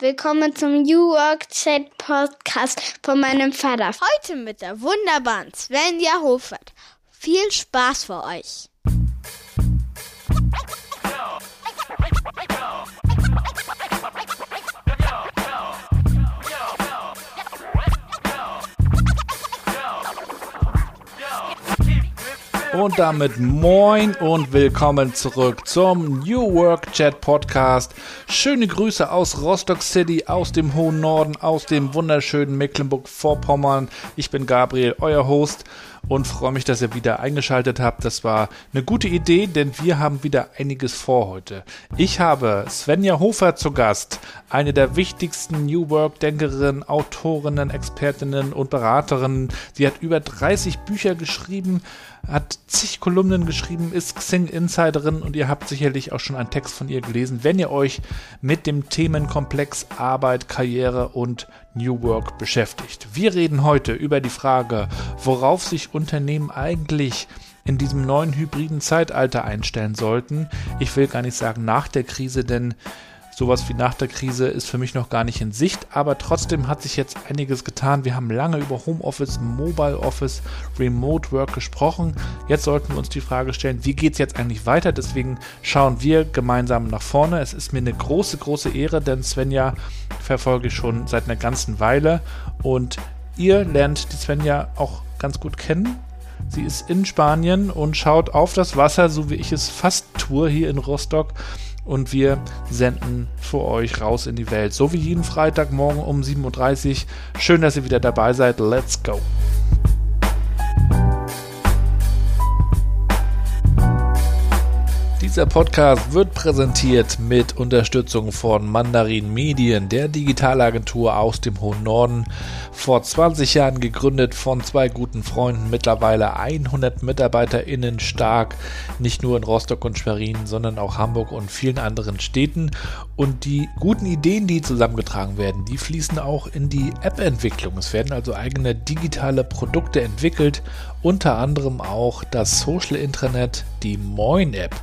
Willkommen zum New Work Chat Podcast von meinem Vater. Heute mit der wunderbaren Svenja Hofert. Viel Spaß für euch. Und damit moin und willkommen zurück zum New Work Chat Podcast. Schöne Grüße aus Rostock City, aus dem hohen Norden, aus dem wunderschönen Mecklenburg-Vorpommern. Ich bin Gabriel, euer Host und freue mich, dass ihr wieder eingeschaltet habt. Das war eine gute Idee, denn wir haben wieder einiges vor heute. Ich habe Svenja Hofer zu Gast, eine der wichtigsten New Work-Denkerinnen, Autorinnen, Expertinnen und Beraterinnen. Sie hat über 30 Bücher geschrieben, hat zig Kolumnen geschrieben, ist Xing Insiderin und ihr habt sicherlich auch schon einen Text von ihr gelesen, wenn ihr euch mit dem Themenkomplex Arbeit, Karriere und New Work beschäftigt. Wir reden heute über die Frage, worauf sich Unternehmen eigentlich in diesem neuen hybriden Zeitalter einstellen sollten. Ich will gar nicht sagen nach der Krise, denn sowas wie nach der Krise ist für mich noch gar nicht in Sicht, aber trotzdem hat sich jetzt einiges getan. Wir haben lange über Homeoffice, Mobile Office, Remote Work gesprochen. Jetzt sollten wir uns die Frage stellen, wie geht es jetzt eigentlich weiter? Deswegen schauen wir gemeinsam nach vorne. Es ist mir eine große, große Ehre, denn Svenja verfolge ich schon seit einer ganzen Weile und ihr lernt die Svenja auch ganz gut kennen. Sie ist in Spanien und schaut auf das Wasser, so wie ich es fast tue hier in Rostock und wir senden für euch raus in die Welt. So wie jeden Freitagmorgen um 7.30 Uhr. Schön, dass ihr wieder dabei seid. Let's go! Dieser Podcast wird präsentiert mit Unterstützung von Mandarin Medien, der Digitalagentur aus dem hohen Norden. Vor 20 Jahren gegründet von zwei guten Freunden, mittlerweile 100 MitarbeiterInnen stark, nicht nur in Rostock und Schwerin, sondern auch Hamburg und vielen anderen Städten. Und die guten Ideen, die zusammengetragen werden, die fließen auch in die App-Entwicklung. Es werden also eigene digitale Produkte entwickelt, unter anderem auch das Social Intranet, die Moin App.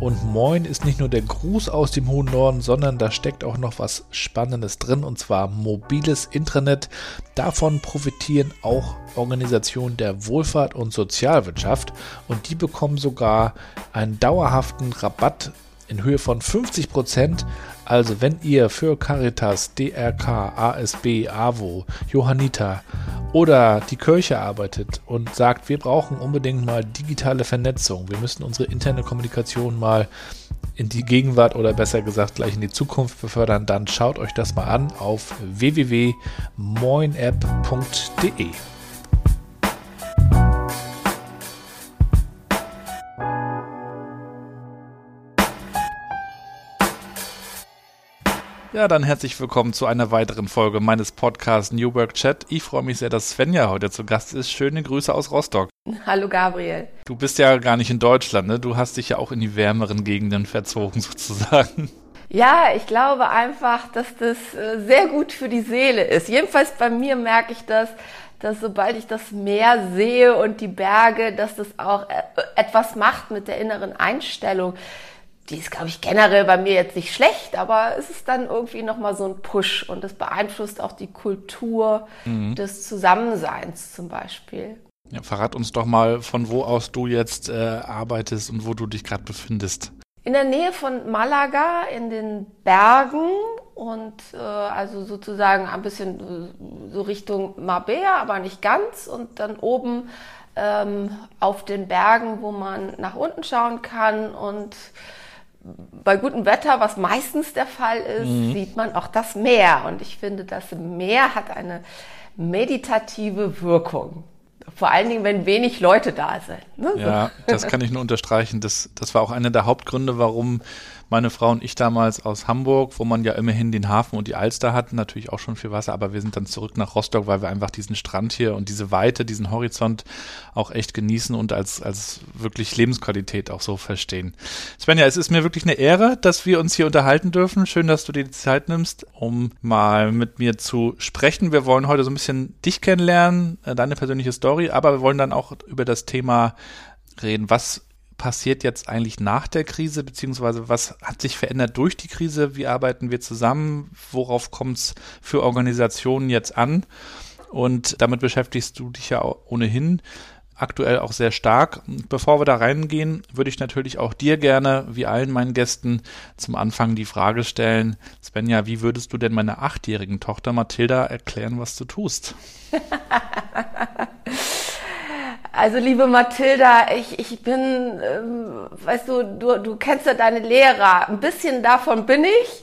Und Moin ist nicht nur der Gruß aus dem hohen Norden, sondern da steckt auch noch was Spannendes drin, und zwar mobiles Intranet. Davon profitieren auch Organisationen der Wohlfahrt und Sozialwirtschaft und die bekommen sogar einen dauerhaften Rabatt in Höhe von 50 Prozent. Also wenn ihr für Caritas, DRK, ASB, AWO, Johanniter oder die Kirche arbeitet und sagt, wir brauchen unbedingt mal digitale Vernetzung, wir müssen unsere interne Kommunikation mal in die Gegenwart oder besser gesagt gleich in die Zukunft befördern, dann schaut euch das mal an auf www.moinapp.de. Ja, dann herzlich willkommen zu einer weiteren Folge meines Podcasts New Work Chat. Ich freue mich sehr, dass Svenja heute zu Gast ist. Schöne Grüße aus Rostock. Hallo Gabriel. Du bist ja gar nicht in Deutschland, ne? Du hast dich ja auch in die wärmeren Gegenden verzogen sozusagen. Ja, ich glaube einfach, dass das äh, sehr gut für die Seele ist. Jedenfalls bei mir merke ich das, dass sobald ich das Meer sehe und die Berge, dass das auch äh, etwas macht mit der inneren Einstellung die ist, glaube ich, generell bei mir jetzt nicht schlecht, aber es ist dann irgendwie nochmal so ein Push und es beeinflusst auch die Kultur mhm. des Zusammenseins zum Beispiel. Ja, verrat uns doch mal, von wo aus du jetzt äh, arbeitest und wo du dich gerade befindest. In der Nähe von Malaga in den Bergen und äh, also sozusagen ein bisschen äh, so Richtung Marbella, aber nicht ganz und dann oben ähm, auf den Bergen, wo man nach unten schauen kann und bei gutem Wetter, was meistens der Fall ist, mhm. sieht man auch das Meer. Und ich finde, das Meer hat eine meditative Wirkung. Vor allen Dingen, wenn wenig Leute da sind. Ne? Ja, das kann ich nur unterstreichen. Das, das war auch einer der Hauptgründe, warum meine Frau und ich damals aus Hamburg, wo man ja immerhin den Hafen und die Alster hatten, natürlich auch schon viel Wasser, aber wir sind dann zurück nach Rostock, weil wir einfach diesen Strand hier und diese Weite, diesen Horizont auch echt genießen und als, als wirklich Lebensqualität auch so verstehen. Svenja, es ist mir wirklich eine Ehre, dass wir uns hier unterhalten dürfen. Schön, dass du dir die Zeit nimmst, um mal mit mir zu sprechen. Wir wollen heute so ein bisschen dich kennenlernen, äh, deine persönliche Story, aber wir wollen dann auch über das Thema reden, was passiert jetzt eigentlich nach der Krise, beziehungsweise was hat sich verändert durch die Krise? Wie arbeiten wir zusammen? Worauf kommt es für Organisationen jetzt an? Und damit beschäftigst du dich ja ohnehin aktuell auch sehr stark. Bevor wir da reingehen, würde ich natürlich auch dir gerne, wie allen meinen Gästen, zum Anfang die Frage stellen, Svenja, wie würdest du denn meiner achtjährigen Tochter Mathilda erklären, was du tust? Also liebe Mathilda, ich, ich bin, ähm, weißt du, du, du kennst ja deine Lehrer. Ein bisschen davon bin ich.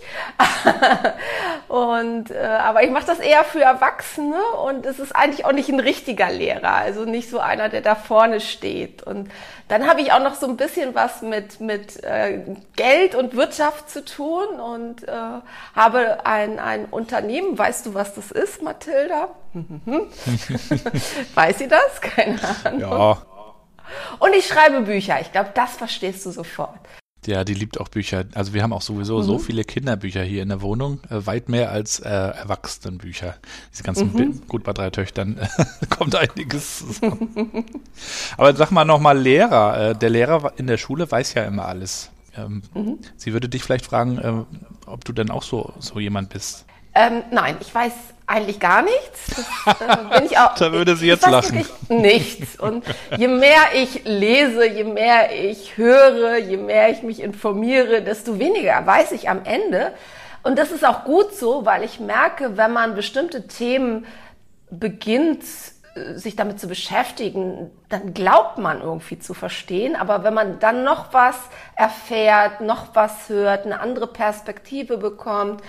und äh, aber ich mache das eher für Erwachsene und es ist eigentlich auch nicht ein richtiger Lehrer, also nicht so einer, der da vorne steht. Und dann habe ich auch noch so ein bisschen was mit mit äh, Geld und Wirtschaft zu tun und äh, habe ein ein Unternehmen. Weißt du, was das ist, Mathilda? Weiß sie das? Keine Ahnung. Ja. Und ich schreibe Bücher. Ich glaube, das verstehst du sofort. Ja, die liebt auch Bücher. Also wir haben auch sowieso mhm. so viele Kinderbücher hier in der Wohnung, äh, weit mehr als äh, Erwachsenenbücher. Diese ganzen, mhm. gut bei drei Töchtern kommt einiges zusammen. Aber sag mal nochmal Lehrer. Äh, der Lehrer in der Schule weiß ja immer alles. Ähm, mhm. Sie würde dich vielleicht fragen, äh, ob du denn auch so, so jemand bist. Ähm, nein, ich weiß eigentlich gar nichts. Das, äh, bin ich auch, da würde sie jetzt lachen. Nichts. Und je mehr ich lese, je mehr ich höre, je mehr ich mich informiere, desto weniger weiß ich am Ende. Und das ist auch gut so, weil ich merke, wenn man bestimmte Themen beginnt, äh, sich damit zu beschäftigen, dann glaubt man irgendwie zu verstehen. Aber wenn man dann noch was erfährt, noch was hört, eine andere Perspektive bekommt,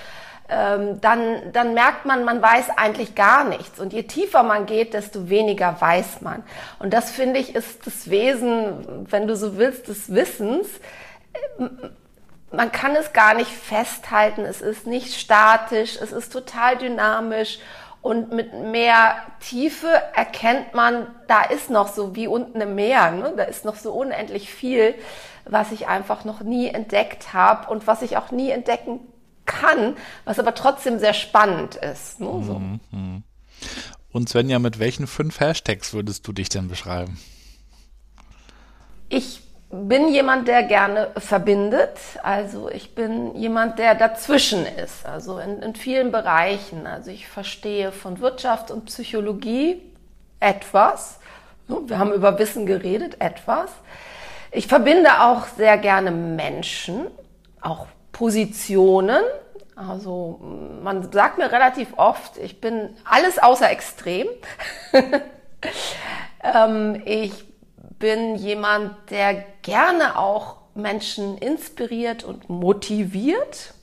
ähm, dann, dann merkt man, man weiß eigentlich gar nichts. Und je tiefer man geht, desto weniger weiß man. Und das finde ich ist das Wesen, wenn du so willst, des Wissens. Man kann es gar nicht festhalten. Es ist nicht statisch. Es ist total dynamisch. Und mit mehr Tiefe erkennt man, da ist noch so wie unten im Meer, ne? da ist noch so unendlich viel, was ich einfach noch nie entdeckt habe und was ich auch nie entdecken kann, was aber trotzdem sehr spannend ist. Ne? So. Mhm. Und Svenja, mit welchen fünf Hashtags würdest du dich denn beschreiben? Ich bin jemand, der gerne verbindet. Also ich bin jemand, der dazwischen ist. Also in, in vielen Bereichen. Also ich verstehe von Wirtschaft und Psychologie etwas. Wir haben über Wissen geredet, etwas. Ich verbinde auch sehr gerne Menschen, auch Positionen. Also man sagt mir relativ oft, ich bin alles außer extrem. ähm, ich bin jemand, der gerne auch Menschen inspiriert und motiviert,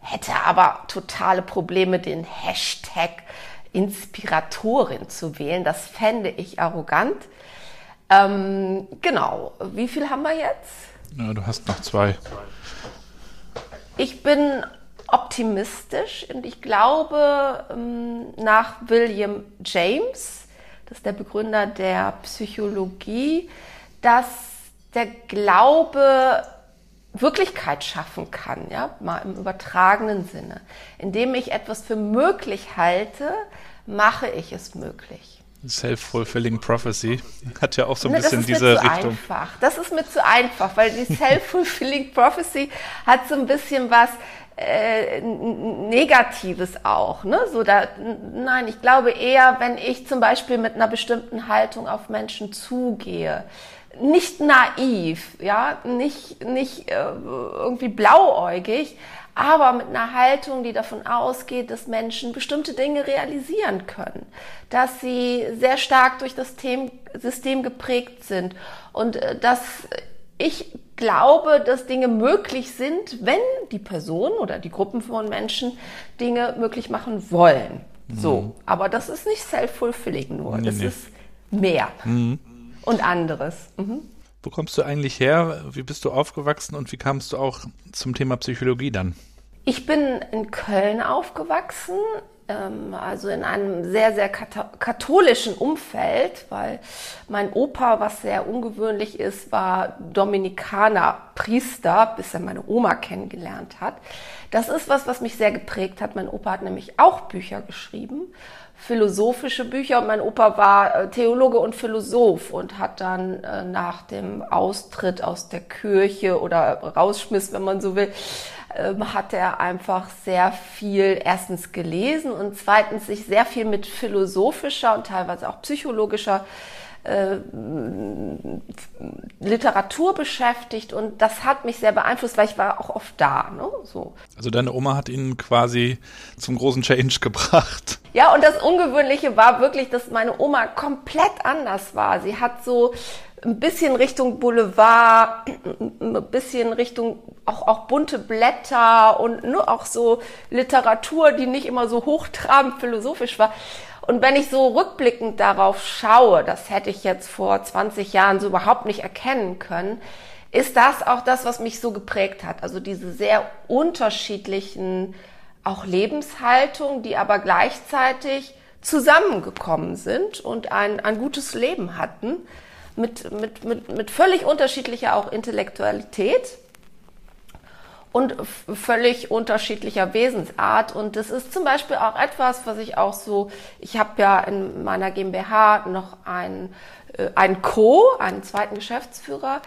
hätte aber totale Probleme, den Hashtag Inspiratorin zu wählen. Das fände ich arrogant. Ähm, genau, wie viel haben wir jetzt? Ja, du hast noch zwei. Ich bin optimistisch und ich glaube ähm, nach William James, das ist der Begründer der Psychologie, dass der Glaube Wirklichkeit schaffen kann, ja, mal im übertragenen Sinne. Indem ich etwas für möglich halte, mache ich es möglich. Self-fulfilling Prophecy hat ja auch so ein ne, bisschen diese Richtung. Das ist mir zu einfach. Das ist mir zu einfach, weil die Self-fulfilling Prophecy hat so ein bisschen was äh, Negatives auch. Ne? So da, nein, ich glaube eher, wenn ich zum Beispiel mit einer bestimmten Haltung auf Menschen zugehe, nicht naiv, ja, nicht, nicht äh, irgendwie blauäugig, aber mit einer Haltung, die davon ausgeht, dass Menschen bestimmte Dinge realisieren können, dass sie sehr stark durch das System geprägt sind und äh, dass ich glaube, dass Dinge möglich sind, wenn die Person oder die Gruppen von Menschen Dinge möglich machen wollen. Mhm. So, aber das ist nicht self-fulfilling nur, nee, das nee. ist mehr mhm. und anderes. Mhm. Wo kommst du eigentlich her? Wie bist du aufgewachsen und wie kamst du auch zum Thema Psychologie dann? Ich bin in Köln aufgewachsen, ähm, also in einem sehr, sehr katholischen Umfeld, weil mein Opa, was sehr ungewöhnlich ist, war Dominikaner Priester, bis er meine Oma kennengelernt hat. Das ist was, was mich sehr geprägt hat. Mein Opa hat nämlich auch Bücher geschrieben, philosophische Bücher. Und mein Opa war äh, Theologe und Philosoph und hat dann äh, nach dem Austritt aus der Kirche oder Rausschmiss, wenn man so will, ähm, hat er einfach sehr viel erstens gelesen und zweitens sich sehr viel mit philosophischer und teilweise auch psychologischer äh, Literatur beschäftigt und das hat mich sehr beeinflusst, weil ich war auch oft da. Ne? So. Also deine Oma hat ihn quasi zum großen Change gebracht. Ja, und das Ungewöhnliche war wirklich, dass meine Oma komplett anders war. Sie hat so ein bisschen Richtung Boulevard, ein bisschen Richtung auch, auch bunte Blätter und nur auch so Literatur, die nicht immer so hochtrabend philosophisch war. Und wenn ich so rückblickend darauf schaue, das hätte ich jetzt vor 20 Jahren so überhaupt nicht erkennen können, ist das auch das, was mich so geprägt hat. Also diese sehr unterschiedlichen auch Lebenshaltungen, die aber gleichzeitig zusammengekommen sind und ein, ein gutes Leben hatten mit, mit, mit, mit völlig unterschiedlicher auch Intellektualität und völlig unterschiedlicher Wesensart. Und das ist zum Beispiel auch etwas, was ich auch so, ich habe ja in meiner GmbH noch einen, äh, einen Co., einen zweiten Geschäftsführer,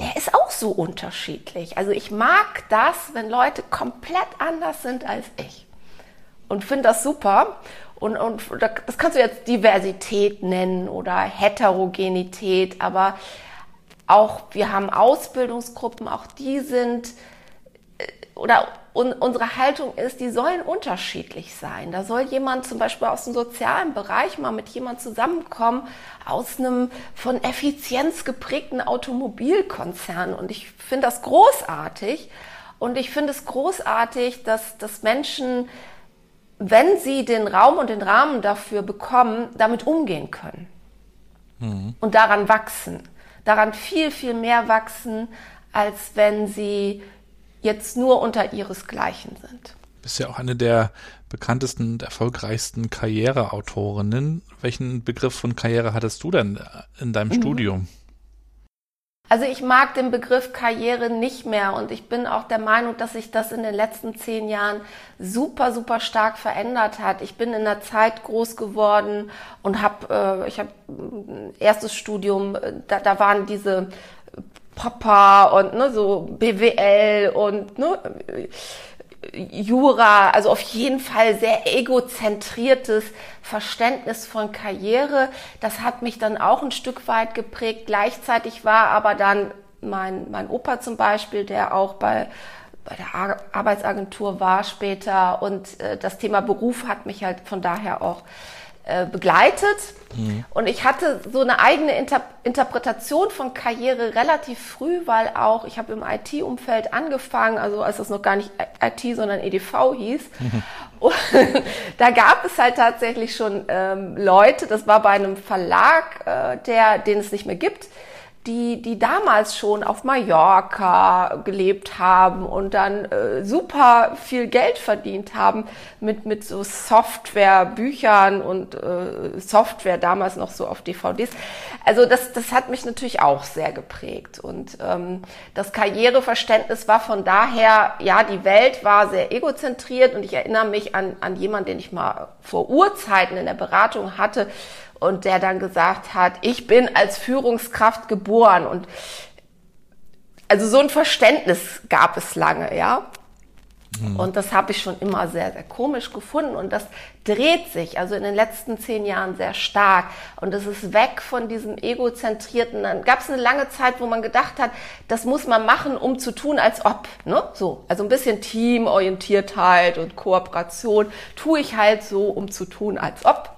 der ist auch so unterschiedlich. Also ich mag das, wenn Leute komplett anders sind als ich. Und finde das super. Und, und das kannst du jetzt Diversität nennen oder Heterogenität, aber auch wir haben Ausbildungsgruppen, auch die sind oder un, unsere Haltung ist, die sollen unterschiedlich sein. Da soll jemand zum Beispiel aus dem sozialen Bereich mal mit jemand zusammenkommen aus einem von Effizienz geprägten Automobilkonzern. Und ich finde das großartig. Und ich finde es großartig, dass, dass Menschen, wenn sie den Raum und den Rahmen dafür bekommen, damit umgehen können. Mhm. Und daran wachsen. Daran viel, viel mehr wachsen, als wenn sie jetzt nur unter ihresgleichen sind. Du bist ja auch eine der bekanntesten und erfolgreichsten Karriereautorinnen. Welchen Begriff von Karriere hattest du denn in deinem mhm. Studium? Also ich mag den Begriff Karriere nicht mehr und ich bin auch der Meinung, dass sich das in den letzten zehn Jahren super, super stark verändert hat. Ich bin in der Zeit groß geworden und habe, äh, ich habe erstes Studium, äh, da, da waren diese Papa und ne, so BWL und ne, Jura, also auf jeden Fall sehr egozentriertes Verständnis von Karriere. Das hat mich dann auch ein Stück weit geprägt. Gleichzeitig war aber dann mein, mein Opa zum Beispiel, der auch bei, bei der Arbeitsagentur war später und äh, das Thema Beruf hat mich halt von daher auch äh, begleitet. Mhm. Und ich hatte so eine eigene Inter Interpretation von Karriere relativ früh, weil auch ich habe im IT-Umfeld angefangen, also als das noch gar nicht IT, sondern EDV hieß. Mhm. Und da gab es halt tatsächlich schon ähm, Leute, das war bei einem Verlag, äh, der, den es nicht mehr gibt, die, die damals schon auf Mallorca gelebt haben und dann äh, super viel Geld verdient haben mit, mit so Software, Büchern und äh, Software damals noch so auf DVDs. Also das, das hat mich natürlich auch sehr geprägt. Und ähm, das Karriereverständnis war von daher, ja, die Welt war sehr egozentriert und ich erinnere mich an, an jemanden, den ich mal vor Urzeiten in der Beratung hatte, und der dann gesagt hat, ich bin als Führungskraft geboren und also so ein Verständnis gab es lange, ja. Mhm. Und das habe ich schon immer sehr, sehr komisch gefunden. Und das dreht sich also in den letzten zehn Jahren sehr stark. Und es ist weg von diesem egozentrierten. Dann gab es eine lange Zeit, wo man gedacht hat, das muss man machen, um zu tun, als ob. Ne? So, also ein bisschen Teamorientiertheit und Kooperation tue ich halt so, um zu tun, als ob.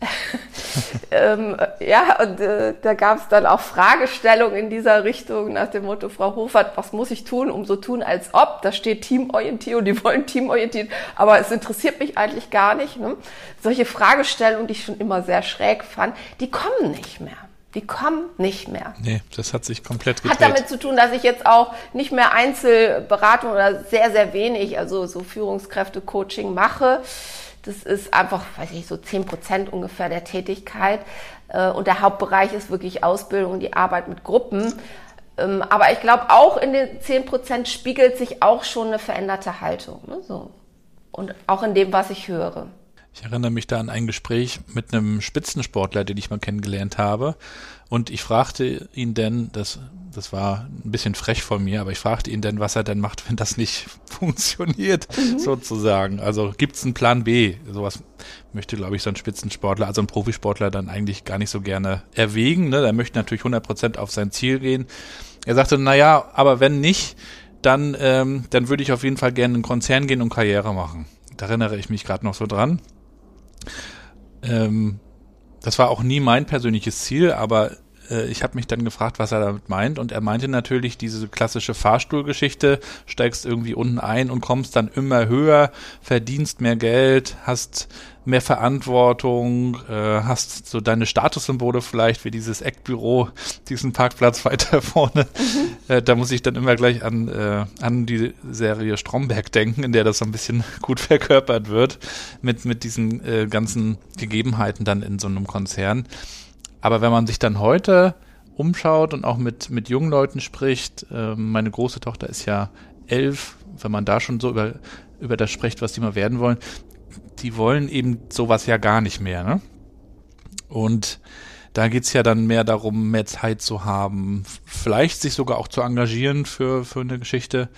ähm, ja, und äh, da gab es dann auch Fragestellungen in dieser Richtung nach dem Motto, Frau Hofert, was muss ich tun, um so tun, als ob? Da steht Teamorientierung, die wollen teamorientiert, aber es interessiert mich eigentlich gar nicht. Ne? Solche Fragestellungen, die ich schon immer sehr schräg fand, die kommen nicht mehr. Die kommen nicht mehr. Nee, das hat sich komplett gedreht. Hat damit zu tun, dass ich jetzt auch nicht mehr Einzelberatung oder sehr, sehr wenig, also so Führungskräfte-Coaching mache Das ist einfach, weiß ich, so 10 Prozent ungefähr der Tätigkeit. Äh, und der Hauptbereich ist wirklich Ausbildung und die Arbeit mit Gruppen. Ähm, aber ich glaube, auch in den 10 Prozent spiegelt sich auch schon eine veränderte Haltung. Ne? So. Und auch in dem, was ich höre. Ich erinnere mich da an ein Gespräch mit einem Spitzensportler, den ich mal kennengelernt habe. Und ich fragte ihn denn, das, das war ein bisschen frech von mir, aber ich fragte ihn denn, was er denn macht, wenn das nicht funktioniert, mhm. sozusagen. Also gibt es einen Plan B? Sowas möchte, glaube ich, so ein Spitzensportler, also ein Profisportler dann eigentlich gar nicht so gerne erwägen. Ne? Der möchte natürlich 100 Prozent auf sein Ziel gehen. Er sagte, na ja, aber wenn nicht, dann, ähm, dann würde ich auf jeden Fall gerne in einen Konzern gehen und Karriere machen. Da erinnere ich mich gerade noch so dran. Ähm, das war auch nie mein persönliches Ziel, aber ich habe mich dann gefragt, was er damit meint. Und er meinte natürlich diese klassische Fahrstuhlgeschichte, steigst irgendwie unten ein und kommst dann immer höher, verdienst mehr Geld, hast mehr Verantwortung, äh, hast so deine Statussymbole vielleicht wie dieses Eckbüro, diesen Parkplatz weiter vorne. Mhm. Äh, da muss ich dann immer gleich an, äh, an die Serie Stromberg denken, in der das so ein bisschen gut verkörpert wird, mit, mit diesen äh, ganzen Gegebenheiten dann in so einem Konzern. Aber wenn man sich dann heute umschaut und auch mit, mit jungen Leuten spricht, äh, meine große Tochter ist ja elf, wenn man da schon so über, über das spricht, was die mal werden wollen, die wollen eben sowas ja gar nicht mehr. Ne? Und da geht's ja dann mehr darum, mehr Zeit zu haben, vielleicht sich sogar auch zu engagieren für, für eine Geschichte.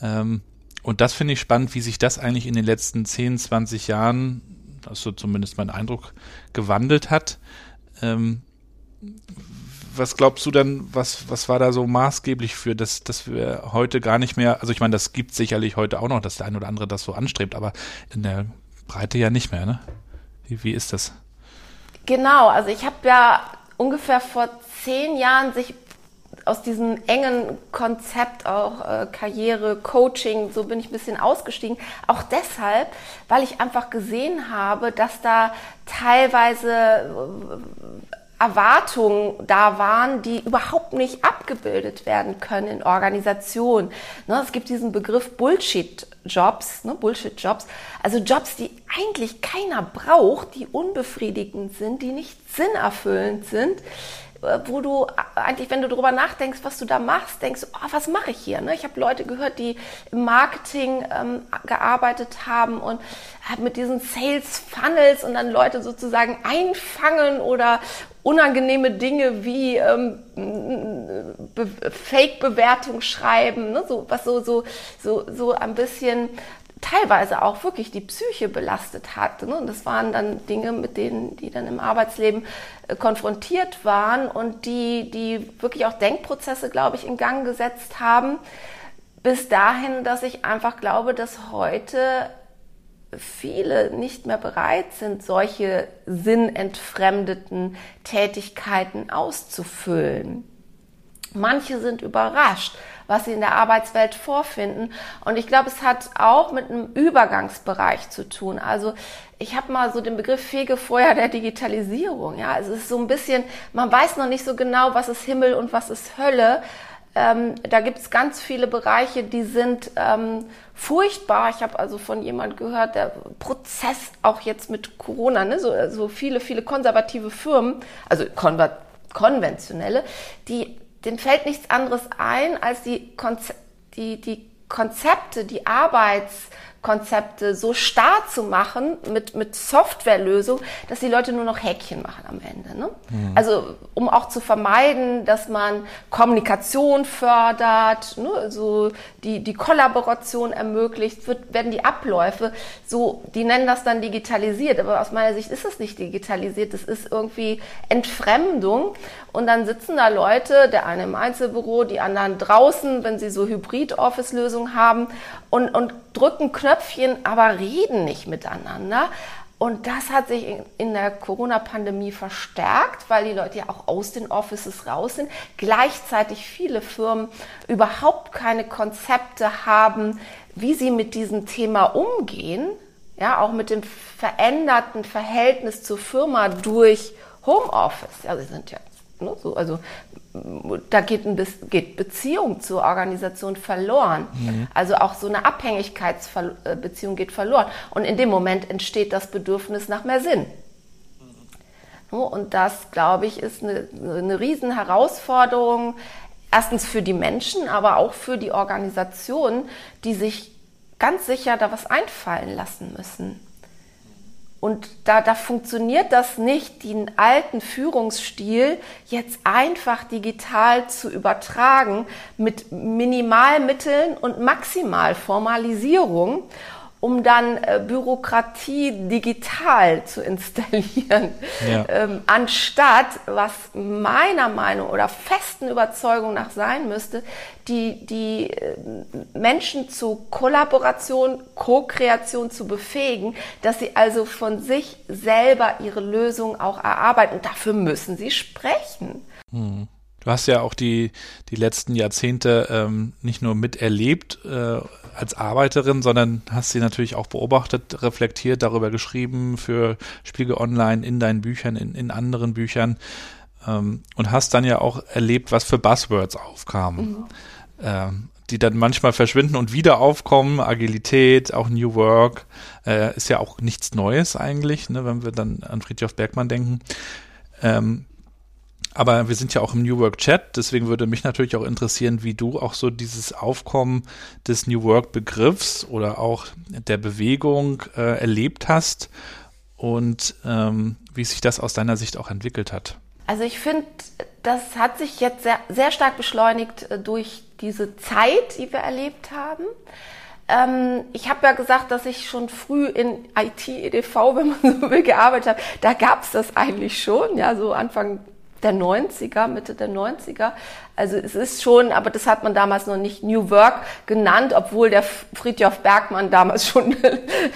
Ähm, und das finde ich spannend, wie sich das eigentlich in den letzten 10, 20 Jahren, das ist so zumindest mein Eindruck, gewandelt hat. Ähm, was glaubst du denn, was, was war da so maßgeblich für, dass, dass wir heute gar nicht mehr, also ich meine, das gibt sicherlich heute auch noch, dass der ein oder andere das so anstrebt, aber in der Breite ja nicht mehr, ne? Wie, wie ist das? Genau, also ich habe ja ungefähr vor zehn Jahren sich aus diesem engen Konzept auch äh, Karriere, Coaching, so bin ich ein bisschen ausgestiegen. Auch deshalb, weil ich einfach gesehen habe, dass da teilweise äh, Erwartungen da waren, die überhaupt nicht abgebildet werden können in Organisationen. Ne, es gibt diesen Begriff Bullshit-Jobs, ne, Bullshit-Jobs, also Jobs, die eigentlich keiner braucht, die unbefriedigend sind, die nicht sinnerfüllend sind wo du eigentlich, wenn du darüber nachdenkst, was du da machst, denkst, oh, was mache ich hier? Ne? Ich habe Leute gehört, die im Marketing ähm, gearbeitet haben und äh, mit diesen Sales Funnels und dann Leute sozusagen einfangen oder unangenehme Dinge wie ähm, Fake-Bewertung schreiben, ne? so, was so, so, so, so ein bisschen teilweise auch wirklich die Psyche belastet hat. Ne? Und das waren dann Dinge, mit denen die dann im Arbeitsleben äh, konfrontiert waren und die, die wirklich auch Denkprozesse, glaube ich, in Gang gesetzt haben. Bis dahin, dass ich einfach glaube, dass heute viele nicht mehr bereit sind, solche sinnentfremdeten Tätigkeiten auszufüllen. Manche sind überrascht, was sie in der Arbeitswelt vorfinden. Und ich glaube, es hat auch mit einem Übergangsbereich zu tun. Also ich habe mal so den Begriff Fegefeuer der Digitalisierung. Ja, es ist so ein bisschen, man weiß noch nicht so genau, was ist Himmel und was ist Hölle. Ähm, da gibt es ganz viele Bereiche, die sind ähm, furchtbar. Ich habe also von jemand gehört, der Prozess auch jetzt mit Corona, ne, so, so viele, viele konservative Firmen, also konventionelle, die denen fällt nichts anderes ein, als die, Konze die, die Konzepte, die Arbeits- Konzepte so starr zu machen mit, mit Softwarelösung, dass die Leute nur noch Häkchen machen am Ende. Ne? Mhm. Also um auch zu vermeiden, dass man Kommunikation fördert, ne? so die, die Kollaboration ermöglicht, wird, werden die Abläufe so, die nennen das dann digitalisiert, aber aus meiner Sicht ist es nicht digitalisiert, das ist irgendwie Entfremdung und dann sitzen da Leute, der eine im Einzelbüro, die anderen draußen, wenn sie so Hybrid-Office-Lösungen haben und, und drücken Knöpfchen, aber reden nicht miteinander. Und das hat sich in der Corona-Pandemie verstärkt, weil die Leute ja auch aus den Offices raus sind. Gleichzeitig viele Firmen überhaupt keine Konzepte haben, wie sie mit diesem Thema umgehen. Ja, auch mit dem veränderten Verhältnis zur Firma durch Homeoffice. Ja, sie sind ja Ne, so, also da geht, ein, geht Beziehung zur Organisation verloren. Mhm. Also auch so eine Abhängigkeitsbeziehung geht verloren. Und in dem Moment entsteht das Bedürfnis nach mehr Sinn. Und das, glaube ich, ist eine, eine Riesenherausforderung, erstens für die Menschen, aber auch für die Organisationen, die sich ganz sicher da was einfallen lassen müssen. Und da, da funktioniert das nicht, den alten Führungsstil jetzt einfach digital zu übertragen mit Minimalmitteln und Maximalformalisierung um dann äh, Bürokratie digital zu installieren, ja. ähm, anstatt, was meiner Meinung oder festen Überzeugung nach sein müsste, die, die äh, Menschen zu Kollaboration, Co-Kreation zu befähigen, dass sie also von sich selber ihre Lösung auch erarbeiten. Und dafür müssen sie sprechen. Hm. Du hast ja auch die, die letzten Jahrzehnte ähm, nicht nur miterlebt äh, als Arbeiterin, sondern hast sie natürlich auch beobachtet, reflektiert, darüber geschrieben für Spiegel Online, in deinen Büchern, in, in anderen Büchern ähm, und hast dann ja auch erlebt, was für Buzzwords aufkamen. Mhm. Ähm, die dann manchmal verschwinden und wieder aufkommen. Agilität, auch New Work, äh, ist ja auch nichts Neues eigentlich, ne, wenn wir dann an Friedrich Bergmann denken. Ähm, aber wir sind ja auch im New Work Chat, deswegen würde mich natürlich auch interessieren, wie du auch so dieses Aufkommen des New Work Begriffs oder auch der Bewegung äh, erlebt hast und ähm, wie sich das aus deiner Sicht auch entwickelt hat. Also ich finde, das hat sich jetzt sehr, sehr stark beschleunigt äh, durch diese Zeit, die wir erlebt haben ähm, ich habe ja gesagt, dass ich schon früh in IT, EDV, wenn man so will, gearbeitet habe. Da gab es das eigentlich schon, ja, so Anfang der 90er, Mitte der 90er. Also es ist schon, aber das hat man damals noch nicht New Work genannt, obwohl der Friedhof Bergmann damals schon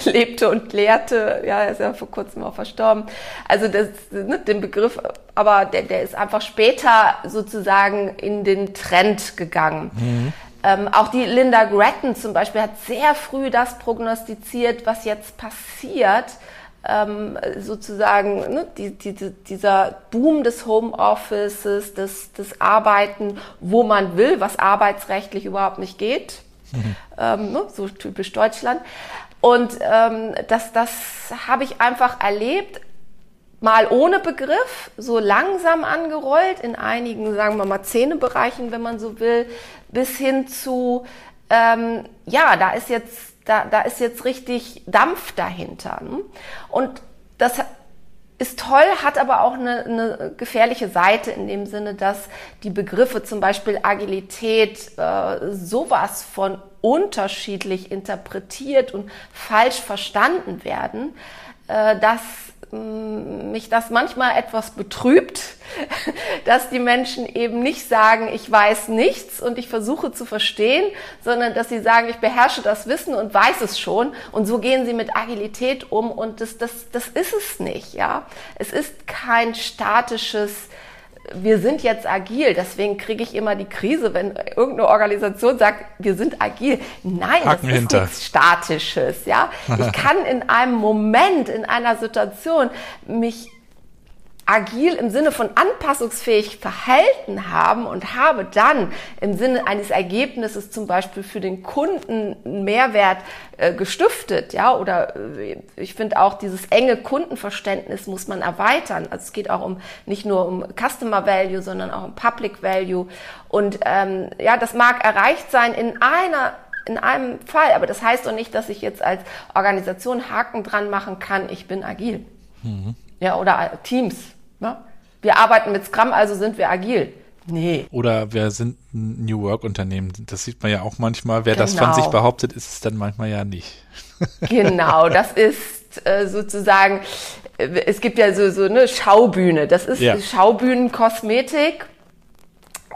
lebte und lehrte. Ja, er ist ja vor kurzem auch verstorben. Also das, ne, den Begriff, aber der, der ist einfach später sozusagen in den Trend gegangen. Mhm. Ähm, auch die Linda Grattan zum Beispiel hat sehr früh das prognostiziert, was jetzt passiert ähm, sozusagen ne, die, die, dieser Boom des Homeoffices, des, des Arbeiten, wo man will, was arbeitsrechtlich überhaupt nicht geht, mhm. ähm, ne, so typisch Deutschland. Und ähm, das, das habe ich einfach erlebt, mal ohne Begriff, so langsam angerollt, in einigen, sagen wir mal, Zähnebereichen, wenn man so will, bis hin zu, ähm, ja, da ist jetzt da, da ist jetzt richtig Dampf dahinter. Ne? Und das ist toll, hat aber auch eine, eine gefährliche Seite in dem Sinne, dass die Begriffe zum Beispiel Agilität äh, sowas von unterschiedlich interpretiert und falsch verstanden werden, äh, dass mich das manchmal etwas betrübt, dass die Menschen eben nicht sagen, ich weiß nichts und ich versuche zu verstehen, sondern dass sie sagen, ich beherrsche das Wissen und weiß es schon. Und so gehen sie mit Agilität um und das, das, das ist es nicht, ja. Es ist kein statisches wir sind jetzt agil, deswegen kriege ich immer die Krise, wenn irgendeine Organisation sagt, wir sind agil. Nein, Haken das ist hinter. nichts Statisches, ja. Ich kann in einem Moment, in einer Situation mich agil im Sinne von anpassungsfähig verhalten haben und habe dann im Sinne eines Ergebnisses zum Beispiel für den Kunden einen Mehrwert äh, gestiftet, ja, oder äh, ich finde auch dieses enge Kundenverständnis muss man erweitern. Also es geht auch um nicht nur um Customer Value, sondern auch um Public Value. Und ähm, ja, das mag erreicht sein in einer in einem Fall, aber das heißt doch nicht, dass ich jetzt als Organisation Haken dran machen kann, ich bin agil. Mhm. Ja, oder Teams. Ne? Wir arbeiten mit Scrum, also sind wir agil. Nee. Oder wir sind ein New Work Unternehmen. Das sieht man ja auch manchmal. Wer genau. das von sich genau. behauptet, ist es dann manchmal ja nicht. genau, das ist äh, sozusagen, äh, es gibt ja so, so eine Schaubühne. Das ist ja. Schaubühnenkosmetik.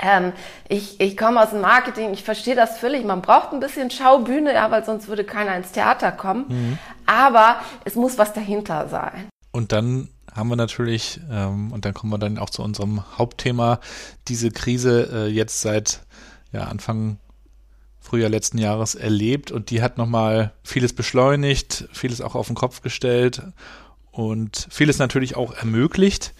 Ähm, ich, ich komme aus dem Marketing, ich verstehe das völlig. Man braucht ein bisschen Schaubühne, ja, weil sonst würde keiner ins Theater kommen. Mhm. Aber es muss was dahinter sein. Und dann haben wir natürlich, ähm, und dann kommen wir dann auch zu unserem Hauptthema, diese Krise äh, jetzt seit ja, Anfang Frühjahr letzten Jahres erlebt und die hat nochmal vieles beschleunigt, vieles auch auf den Kopf gestellt und vieles natürlich auch ermöglicht.